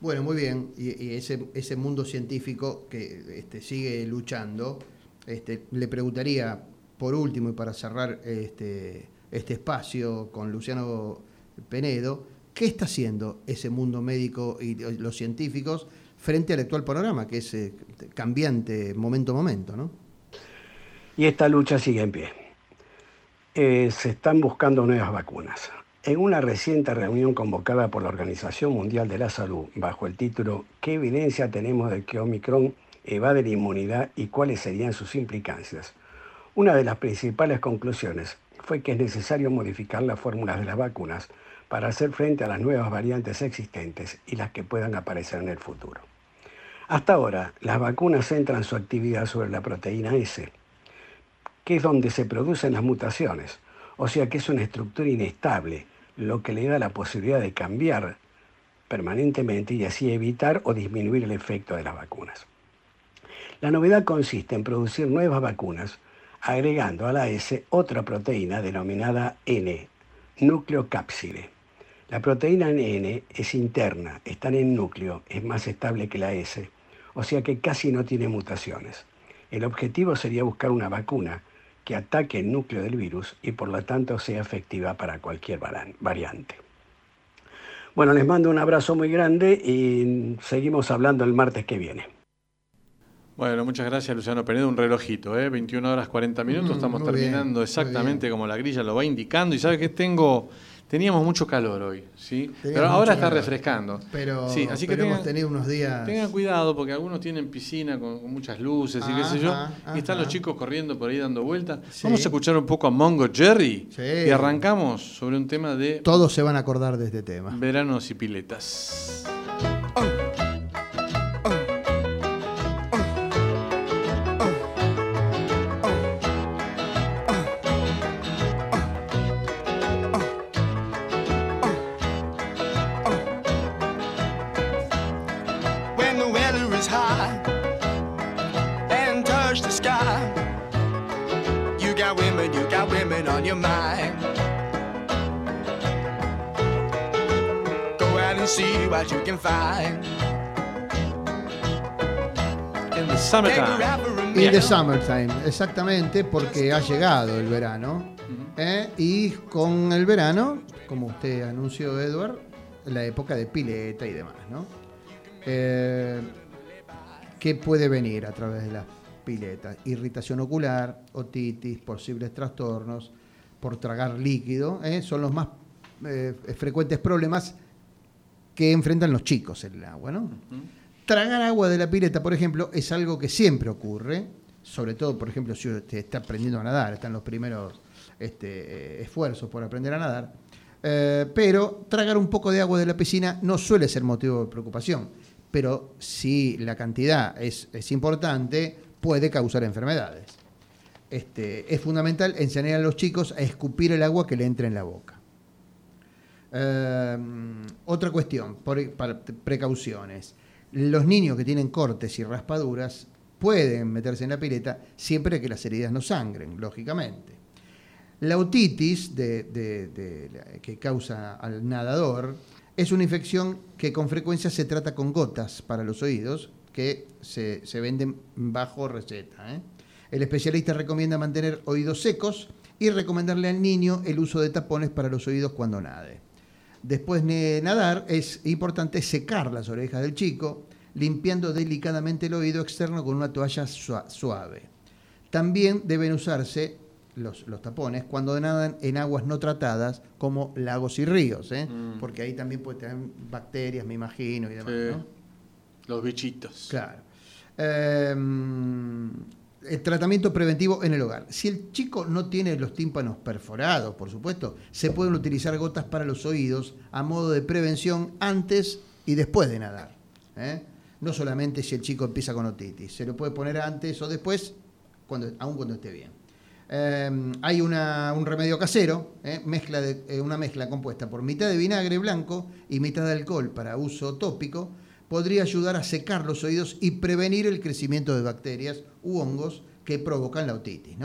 Bueno, muy bien. Y, ese, ese, mundo científico que este, sigue luchando, este, le preguntaría, por último y para cerrar este, este espacio con Luciano Penedo, ¿qué está haciendo ese mundo médico y los científicos frente al actual panorama, que es eh, cambiante momento a momento, ¿no? Y esta lucha sigue en pie. Eh, se están buscando nuevas vacunas. En una reciente reunión convocada por la Organización Mundial de la Salud bajo el título ¿Qué evidencia tenemos de que Omicron evade la inmunidad y cuáles serían sus implicancias? Una de las principales conclusiones fue que es necesario modificar las fórmulas de las vacunas para hacer frente a las nuevas variantes existentes y las que puedan aparecer en el futuro. Hasta ahora, las vacunas centran su actividad sobre la proteína S, que es donde se producen las mutaciones, o sea que es una estructura inestable, lo que le da la posibilidad de cambiar permanentemente y así evitar o disminuir el efecto de las vacunas. La novedad consiste en producir nuevas vacunas agregando a la S otra proteína denominada N, nucleocápside. La proteína N es interna, está en el núcleo, es más estable que la S, o sea que casi no tiene mutaciones. El objetivo sería buscar una vacuna que ataque el núcleo del virus y por lo tanto sea efectiva para cualquier variante. Bueno, les mando un abrazo muy grande y seguimos hablando el martes que viene. Bueno, muchas gracias Luciano Penedo. Un relojito, ¿eh? 21 horas 40 minutos. Mm, Estamos terminando exactamente como la grilla lo va indicando. Y sabe que tengo Teníamos mucho calor hoy, ¿sí? pero ahora está refrescando. Pero, sí, así que hemos tenido unos días. Tengan cuidado porque algunos tienen piscina con, muchas luces y qué sé yo. Y están los chicos corriendo por ahí dando vueltas. Vamos a escuchar un poco a Mongo Jerry y arrancamos sobre un tema de. Todos se van a acordar de este tema. Veranos y piletas. Go out and see what you can find. In the summertime. In the summertime, exactamente, porque ha llegado el verano. ¿eh? Y con el verano, como usted anunció, Edward, la época de pileta y demás, ¿no? Eh, ¿Qué puede venir a través de las piletas? Irritación ocular, otitis, posibles trastornos por tragar líquido, ¿eh? son los más eh, frecuentes problemas que enfrentan los chicos en el agua, ¿no? Tragar agua de la pileta, por ejemplo, es algo que siempre ocurre, sobre todo, por ejemplo, si usted está aprendiendo a nadar, están los primeros este, eh, esfuerzos por aprender a nadar, eh, pero tragar un poco de agua de la piscina no suele ser motivo de preocupación, pero si la cantidad es, es importante, puede causar enfermedades. Este, es fundamental enseñar a los chicos a escupir el agua que le entre en la boca. Eh, otra cuestión, por- para- precauciones. Los niños que tienen cortes y raspaduras pueden meterse en la pileta siempre que las heridas no sangren, lógicamente. La otitis que causa al nadador es una infección que con frecuencia se trata con gotas para los oídos que se, se venden bajo receta. ¿eh? El especialista recomienda mantener oídos secos y recomendarle al niño el uso de tapones para los oídos cuando nade. Después de nadar es importante secar las orejas del chico, limpiando delicadamente el oído externo con una toalla sua- suave. También deben usarse los, los tapones cuando nadan en aguas no tratadas como lagos y ríos, ¿eh? Mm. porque ahí también puede tener bacterias, me imagino, y demás. Sí. ¿no? Los bichitos. Claro. Eh, el tratamiento preventivo en el hogar. Si el chico no tiene los tímpanos perforados, por supuesto, se pueden utilizar gotas para los oídos a modo de prevención antes y después de nadar. ¿eh? No solamente si el chico empieza con otitis, se lo puede poner antes o después, cuando, aun cuando esté bien. Eh, hay una- un remedio casero, ¿eh? mezcla de, eh, una mezcla compuesta por mitad de vinagre blanco y mitad de alcohol para uso tópico, podría ayudar a secar los oídos y prevenir el crecimiento de bacterias u hongos que provocan la otitis.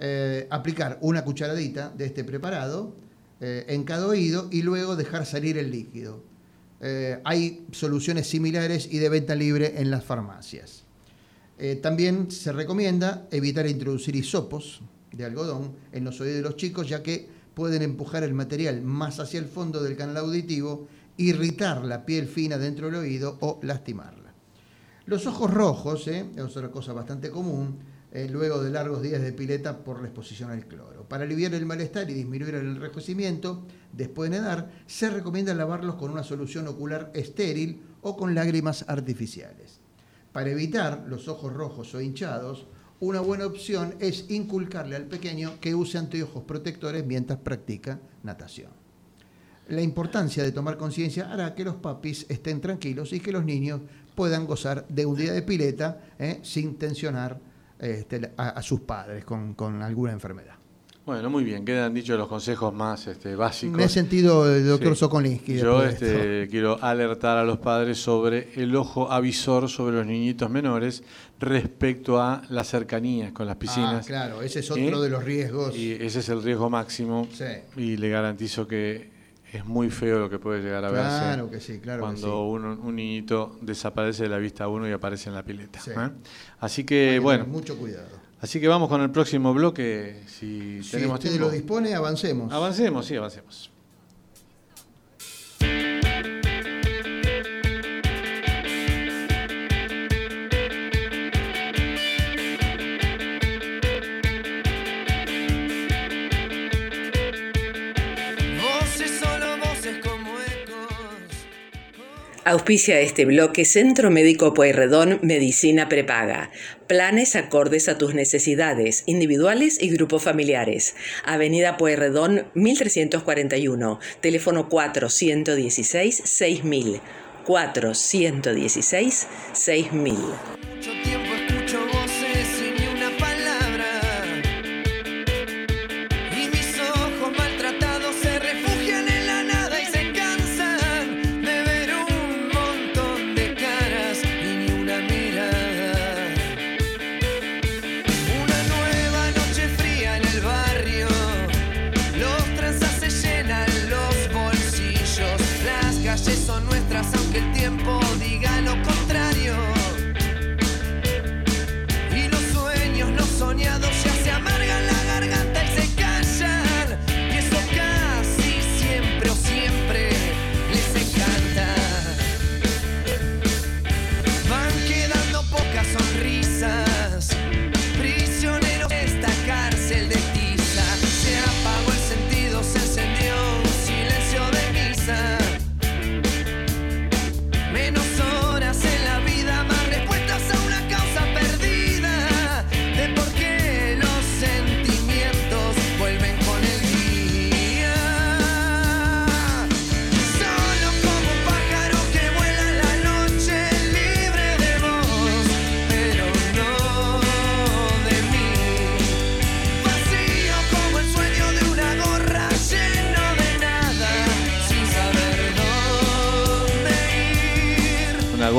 Eh, aplicar una cucharadita de este preparado eh, en cada oído y luego dejar salir el líquido. Eh, hay soluciones similares y de venta libre en las farmacias. También se recomienda evitar introducir hisopos de algodón en los oídos de los chicos, ya que pueden empujar el material más hacia el fondo del canal auditivo, irritar la piel fina dentro del oído o lastimarla. Los ojos rojos, ¿eh? es otra cosa bastante común, eh, luego de largos días de pileta por la exposición al cloro. Para aliviar el malestar y disminuir el enrojecimiento, después de nadar, se recomienda lavarlos con una solución ocular estéril o con lágrimas artificiales. Para evitar los ojos rojos o hinchados, una buena opción es inculcarle al pequeño que use anteojos protectores mientras practica natación. La importancia de tomar conciencia hará que los papis estén tranquilos y que los niños puedan gozar de un día de pileta ¿eh? sin tensionar este, a, a sus padres con, con alguna enfermedad. Bueno, muy bien, quedan dichos los consejos más este, básicos. Me he sentido el doctor Sí. Sokolinsky. Yo este, quiero alertar a los padres sobre el ojo avisor sobre los niñitos menores respecto a las cercanías con las piscinas. Ah, claro, ese es otro ¿Eh? de los riesgos. Y ese es el riesgo máximo. Sí. Y le garantizo que es muy feo lo que puede llegar a Claro verse que sí, claro que cuando uno- un niñito desaparece de la vista a uno y aparece en la pileta. Sí. ¿eh? Así que, que bueno, mucho cuidado. así que vamos con el próximo bloque, si, Si tenemos usted tiempo. lo dispone, avancemos. Avancemos, sí, avancemos. Auspicia este bloque Centro Médico Pueyrredón Medicina Prepaga. Planes acordes a tus necesidades, individuales y grupos familiares. Avenida Pueyrredón 1341, teléfono 416 6000. 416 6000.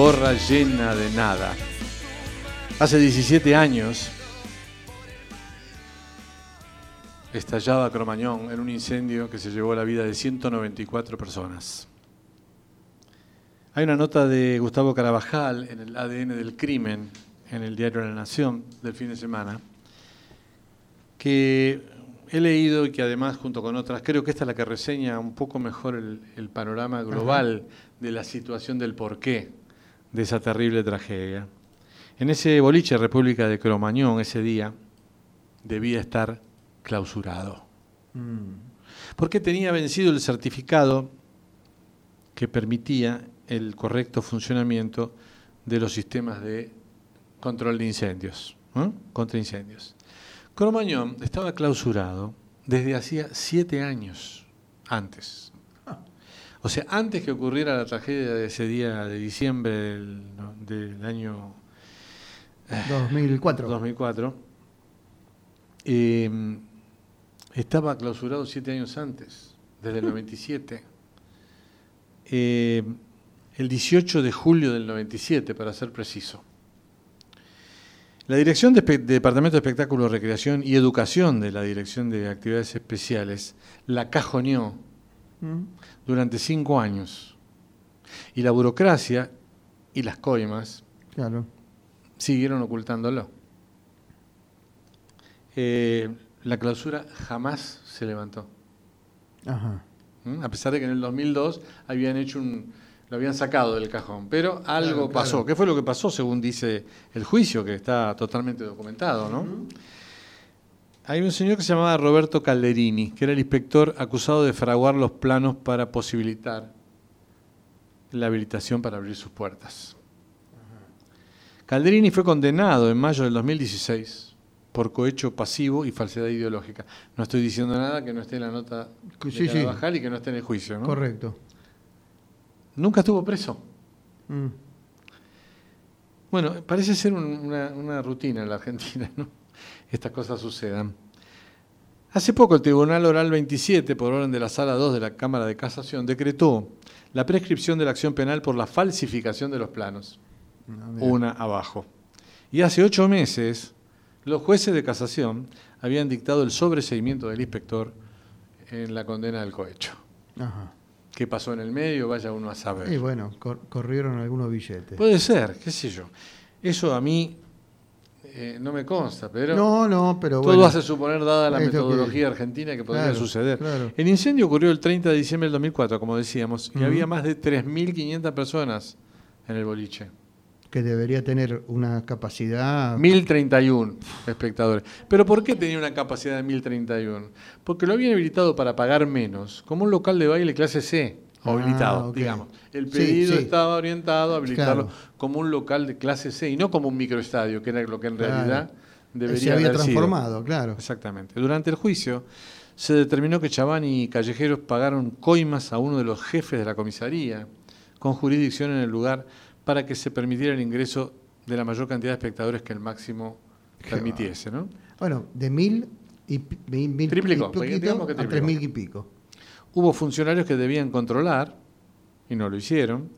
Gorra llena de nada. Hace 17 años estallaba Cromañón en un incendio que se llevó la vida de 194 personas. Hay una nota de Gustavo Carabajal en el ADN del crimen, en el diario La Nación del fin de semana, que he leído y que además junto con otras, creo que esta es la que reseña un poco mejor el, el panorama global de la situación del porqué de esa terrible tragedia. En ese boliche República de Cromañón ese día debía estar clausurado. Porque tenía vencido el certificado que permitía el correcto funcionamiento de los sistemas de control de incendios, contra incendios. Cromañón estaba clausurado desde hacía siete años antes. O sea, antes que ocurriera la tragedia de ese día de diciembre del, año 2004. 2004, eh, estaba clausurado siete años antes, desde el 97. Eh, el 18 de julio del 97, para ser preciso. La Dirección de Departamento de Espectáculo, Recreación y Educación de la Dirección de Actividades Especiales la cajoneó Mm. Durante cinco años. Y la burocracia y las coimas Claro. siguieron ocultándolo. Eh, la clausura jamás se levantó. Ajá. ¿m? A pesar de que en el 2002 habían hecho un, lo habían sacado del cajón. Pero algo Claro, pasó. claro. ¿Qué fue lo que pasó según dice el juicio, que está totalmente documentado? ¿no? Hay un señor que se llamaba Roberto Calderini, que era el inspector acusado de fraguar los planos para posibilitar la habilitación para abrir sus puertas. Calderini fue condenado en mayo del 2016 por cohecho pasivo y falsedad ideológica. No estoy diciendo nada que no esté en la nota de Sí, sí. Y que no esté en el juicio. ¿no? Correcto. Nunca estuvo preso. Mm. Bueno, parece ser un- una, una rutina en la Argentina, ¿no? Estas cosas sucedan. Hace poco el Tribunal Oral 27, por orden de la Sala 2 de la Cámara de Casación, decretó la prescripción de la acción penal por la falsificación de los planos. Ah. Una abajo. Y hace ocho meses, los jueces de casación habían dictado el sobreseimiento del inspector en la condena del cohecho. Ajá. ¿Qué pasó en el medio? Vaya uno a saber. Y bueno, cor- corrieron algunos billetes. Puede ser, qué sé yo. Eso a mí eh, no me consta, pero no, no, pero todo bueno. hace suponer, dada la que- metodología argentina, que podría Claro, suceder. claro. El incendio ocurrió el 30 de diciembre del 2004, como decíamos, y había más de 3.500 personas en el boliche. Que debería tener una capacidad. 1.031 espectadores. ¿Pero por qué tenía una capacidad de 1.031? Porque lo habían habilitado para pagar menos, como un local de baile clase C, o Ah, habilitado, ok. digamos. El pedido sí. estaba orientado a habilitarlo Claro. como un local de clase C y no como un microestadio, que era lo que en Claro. realidad debería Se había haber sido. transformado, claro. Exactamente. Durante el juicio se determinó que Chavani y Callejeros pagaron coimas a uno de los jefes de la comisaría con jurisdicción en el lugar para que se permitiera el ingreso de la mayor cantidad de espectadores que el máximo permitiese. ¿no? Bueno, de mil y mil, Triplicó, y poquito a tres mil y pico. Hubo funcionarios que debían controlar y no lo hicieron.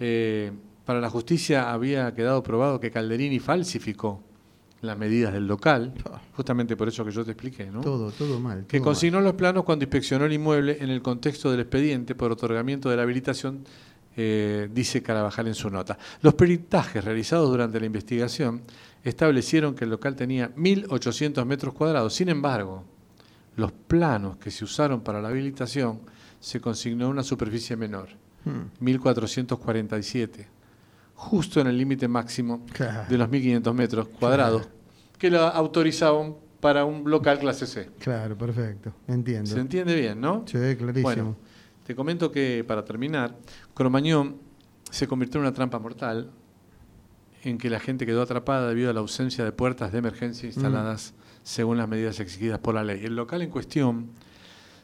Eh, para la justicia había quedado probado que Calderini falsificó las medidas del local, justamente por eso que yo te expliqué, ¿no? Todo, todo mal. que consignó los planos cuando inspeccionó el inmueble en el contexto del expediente por otorgamiento de la habilitación, eh, dice Carabajal en su nota. Los peritajes realizados durante la investigación establecieron que el local tenía 1.800 metros cuadrados. Sin embargo, los planos que se usaron para la habilitación se consignó una superficie menor, mal. 1.447, justo en el límite máximo Claro. de los 1.500 metros cuadrados, que la autorizaban para un local clase C. Mm, Claro, perfecto. Entiendo. ¿Se entiende bien, no? Sí, clarísimo. Bueno, te comento que para terminar, Cromañón se convirtió en una trampa mortal en que la gente quedó atrapada debido a la ausencia de puertas de emergencia instaladas según las medidas exigidas por la ley. El local en cuestión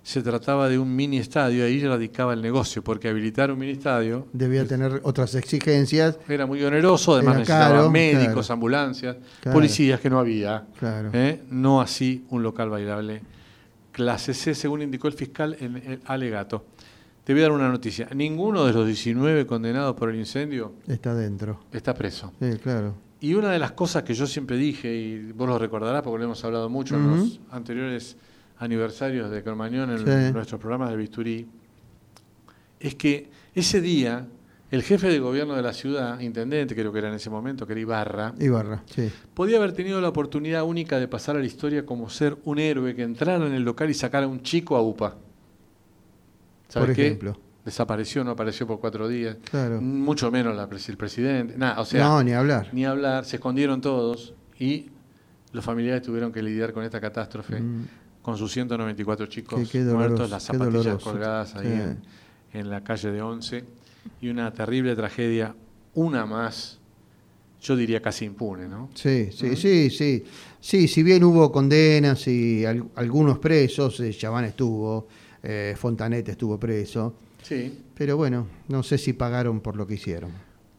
se trataba de un mini estadio, ahí radicaba el negocio, porque habilitar un mini estadio Debía tener otras exigencias. era muy oneroso, además necesitaba caro, médicos, claro. ambulancias, Claro. policías que no había. Claro. ¿eh? No así un local bailable clase C, según indicó el fiscal en el alegato. te voy a dar una noticia. Ninguno de los 19 condenados por el incendio Está dentro. está preso. Sí, claro. Y una de las cosas que yo siempre dije, y vos lo recordarás porque lo hemos hablado mucho en los anteriores aniversarios de Cromañón en Sí. nuestros programas de Bisturí, es que ese día el jefe de gobierno de la ciudad, intendente creo que era en ese momento, que era Ibarra, Ibarra, sí. podía haber tenido la oportunidad única de pasar a la historia como ser un héroe que entrara en el local y sacara a un chico a UPA. ¿Sabes Por qué? Desapareció, no apareció por cuatro días. Claro. Mucho menos la el presidente. Nada, o sea, no, ni hablar. ni hablar, se escondieron todos y los familiares tuvieron que lidiar con esta catástrofe, Mm. con sus 194 chicos Qué- qué doloroso, muertos, las zapatillas colgadas ahí Sí. en, en la calle de Once y una terrible tragedia, una más, yo diría casi impune, ¿no? Sí, sí, sí, sí. Sí, si bien hubo condenas y al- algunos presos, eh, Chaván estuvo, eh, Fontanet estuvo preso, Sí. pero bueno, no sé si pagaron por lo que hicieron.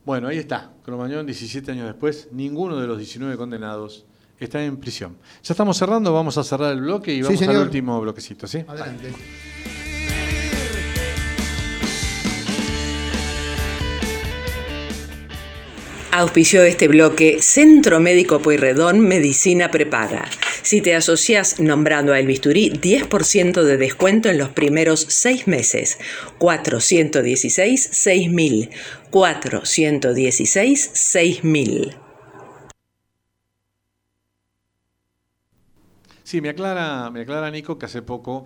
Bueno, ahí está. Cromañón, 17 años después, ninguno de los 19 condenados está en prisión. Ya estamos cerrando, vamos a cerrar el bloque y Sí, vamos al último bloquecito, ¿sí? Adelante. Auspició este bloque Centro Médico Pueyrredón Medicina Prepaga. Si te asocias nombrando a El Bisturí, 10% de descuento en los primeros seis meses. 416-6000. 416-6000. Sí, me aclara, me aclara Nico que hace poco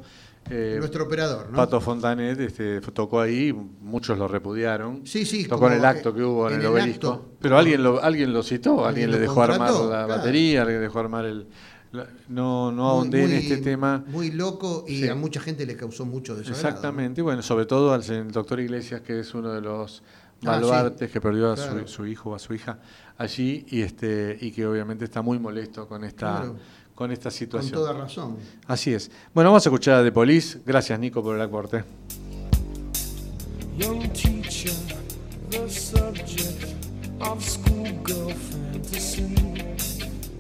eh, Nuestro operador, ¿no? Pato Fontanet este, tocó ahí, muchó lo repudiaron. Sí, sí, Tocó en el acto que hubo en, en el el obelisco. acto. pero alguien lo, alguien lo citó, alguien, Alguien le dejó armar la claro. batería, alguien dejó armar el. la- no, no ahondé en este tema. Muy loco y Sí. a mucha gente le causó mucho desagrado. Exactamente, y bueno, sobre todo al doctor Iglesias, que es uno de los Ah, baluartes que perdió a su, su hijo o a su hija allí y este y que obviamente está muy molesto con esta Claro. Con esta Con situación. toda razón. Así es. Bueno, vamos a escuchar a The Police. Gracias, Nico, por el aporte. Young teacher, the subject of schoolgirl fantasy.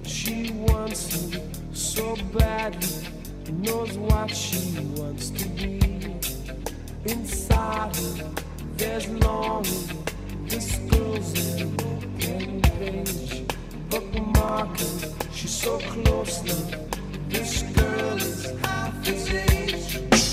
She wants him so badly, knows what she wants to be. Inside her, there's longing. This girl's an open page, bookmarking. She's so close now. This girl is half his age.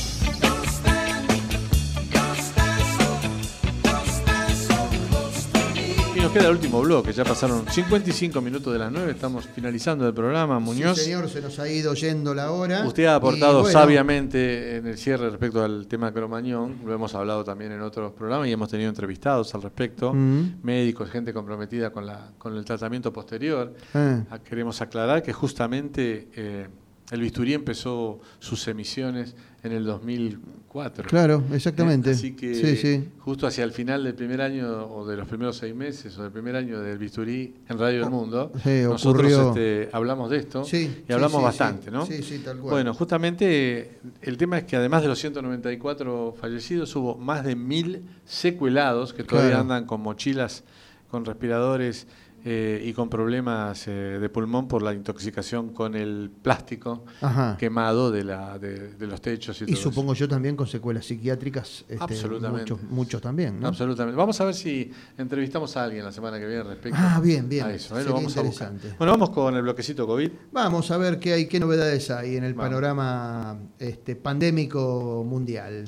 Queda el último bloque. Ya pasaron 55 minutos de las 9. Estamos finalizando el programa. Muñoz. Sí, señor, se nos ha ido yendo la hora. Usted ha aportado bueno, sabiamente en el cierre respecto al tema Cromañón. Lo hemos hablado también en otros programas y hemos tenido entrevistados al respecto. Médicos, gente comprometida con, la, con el tratamiento posterior. Ah. Ah, Queremos aclarar que justamente eh, el bisturí empezó sus emisiones en el 2004. Claro, exactamente. Eh, Así que Sí, sí. justo hacia el final del primer año o de los primeros seis meses o del primer año del bisturí en Radio del Mundo, Oh, Sí, nosotros este, hablamos de esto y hablamos bastante. ¿no? Sí, sí, tal cual. Bueno, justamente el tema es que además de los 194 fallecidos, hubo más de mil secuelados que todavía Claro. andan con mochilas, con respiradores eh, y con problemas eh, de pulmón por la intoxicación con el plástico Ajá. quemado de, la, de, de los techos y, Y todo eso. supongo yo también con secuelas psiquiátricas. este, Absolutamente. Muchos, muchos también, ¿no? Absolutamente. Vamos a ver si entrevistamos a alguien la semana que viene respecto Ah, bien, bien. a eso. ¿eh? Lo vamos a interesante. Bueno, vamos con el bloquecito COVID. Vamos a ver qué hay, qué novedades hay en el Vamos. panorama este, pandémico mundial.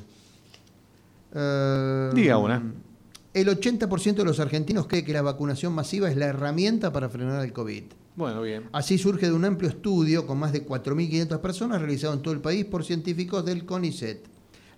Eh, Diga una. El 80% de los argentinos cree que la vacunación masiva es la herramienta para frenar el COVID. Bueno, bien. Así surge de un amplio estudio con más de 4.500 personas realizado en todo el país por científicos del CONICET.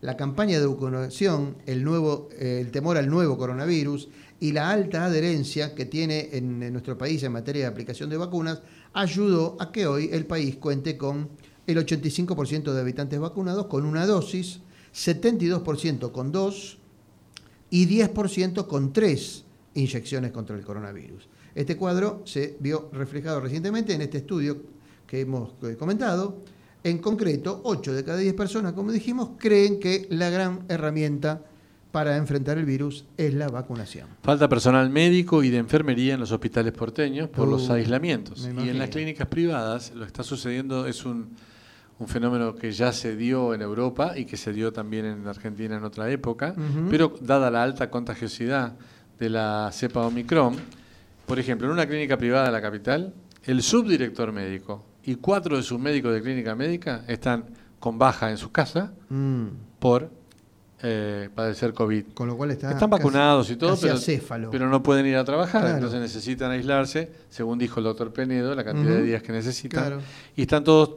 La campaña de vacunación, el, nuevo, eh, el temor al nuevo coronavirus y la alta adherencia que tiene en, en nuestro país en materia de aplicación de vacunas ayudó a que hoy el país cuente con el 85% de habitantes vacunados con una dosis, 72% con dos y 10% con tres inyecciones contra el coronavirus. Este cuadro se vio reflejado recientemente en este estudio que hemos eh, comentado. En concreto, 8 de cada 10 personas, como dijimos, creen que la gran herramienta para enfrentar el virus es la vacunación. Falta personal médico y de enfermería en los hospitales porteños por Uh, los aislamientos. Y en las clínicas privadas lo que está sucediendo es un, un fenómeno que ya se dio en Europa y que se dio también en Argentina en otra época, pero dada la alta contagiosidad de la cepa Omicron, por ejemplo, en una clínica privada de la capital, el subdirector médico y cuatro de sus médicos de clínica médica están con baja en su casa Mm, por eh, padecer COVID. con lo cual está Están casi- vacunados y todo, pero, no pueden ir a trabajar, Claro. entonces necesitan aislarse, según dijo el doctor Penedo, la cantidad de días que necesitan. Claro. Y están todos,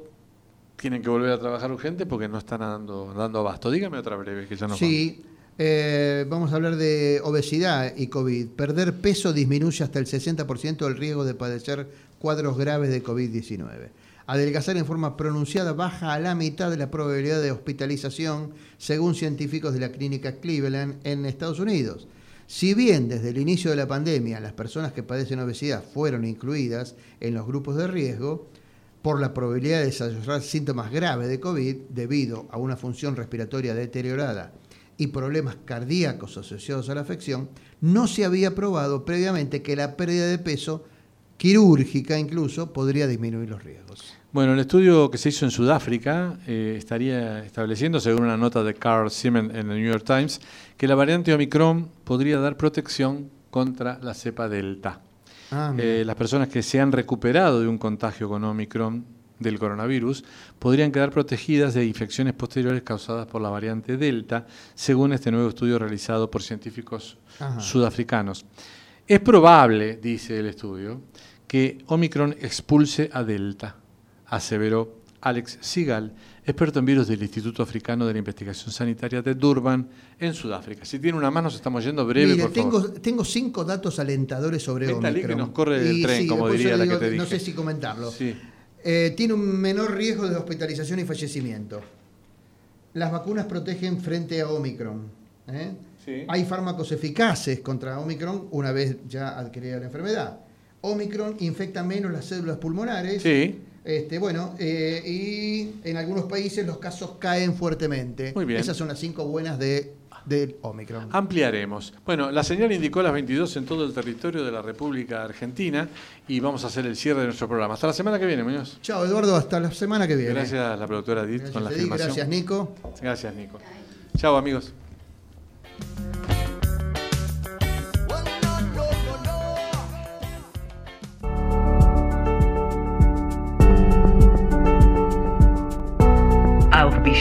tienen que volver a trabajar urgente porque no están dando, dando abasto. Dígame otra breve, que ya no Sí, eh, vamos a hablar de obesidad y COVID. Perder peso disminuye hasta el 60% el riesgo de padecer cuadros graves de COVID-19. Adelgazar en forma pronunciada baja a la mitad de la probabilidad de hospitalización, según científicos de la clínica Cleveland en Estados Unidos. Si bien desde el inicio de la pandemia las personas que padecen obesidad fueron incluidas en los grupos de riesgo, por la probabilidad de desarrollar síntomas graves de COVID debido a una función respiratoria deteriorada y problemas cardíacos asociados a la afección, no se había probado previamente que la pérdida de peso, quirúrgica incluso, podría disminuir los riesgos. Bueno, el estudio que se hizo en Sudáfrica eh, estaría estableciendo, según una nota de Carl Siemens en el New York Times, que la variante Omicron podría dar protección contra la cepa Delta. Ah. Eh, las personas que se han recuperado de un contagio con Omicron del coronavirus podrían quedar protegidas de infecciones posteriores causadas por la variante Delta, según este nuevo estudio realizado por científicos Ajá. sudafricanos. Es probable, dice el estudio, que Omicron expulse a Delta, aseveró Alex Sigal, experto en virus del Instituto Africano de la Investigación Sanitaria de Durban, en Sudáfrica. Si tiene una más, nos estamos yendo breve, Mire, por tengo, favor. tengo cinco datos alentadores sobre Omicron. que nos corre el Y tren, como diría la digo, que te No dije. sé si comentarlo. Sí. Eh, tiene un menor riesgo de hospitalización y fallecimiento. Las vacunas protegen frente a Omicron. ¿eh? Sí. Hay fármacos eficaces contra Omicron una vez ya adquirida la enfermedad. Omicron infecta menos las células pulmonares. Sí. Este, bueno, eh, y en algunos países los casos caen fuertemente. Muy bien. Esas son las cinco buenas de, del Omicron. Ampliaremos. Bueno, la señal indicó las 22 en todo el territorio de la República Argentina y vamos a hacer el cierre de nuestro programa. Hasta la semana que viene, Muñoz. Chao, Eduardo. Hasta la semana que viene. Gracias a la productora Edith Gracias, con la Edith. filmación. Gracias, Nico. Gracias, Nico. Chao, amigos.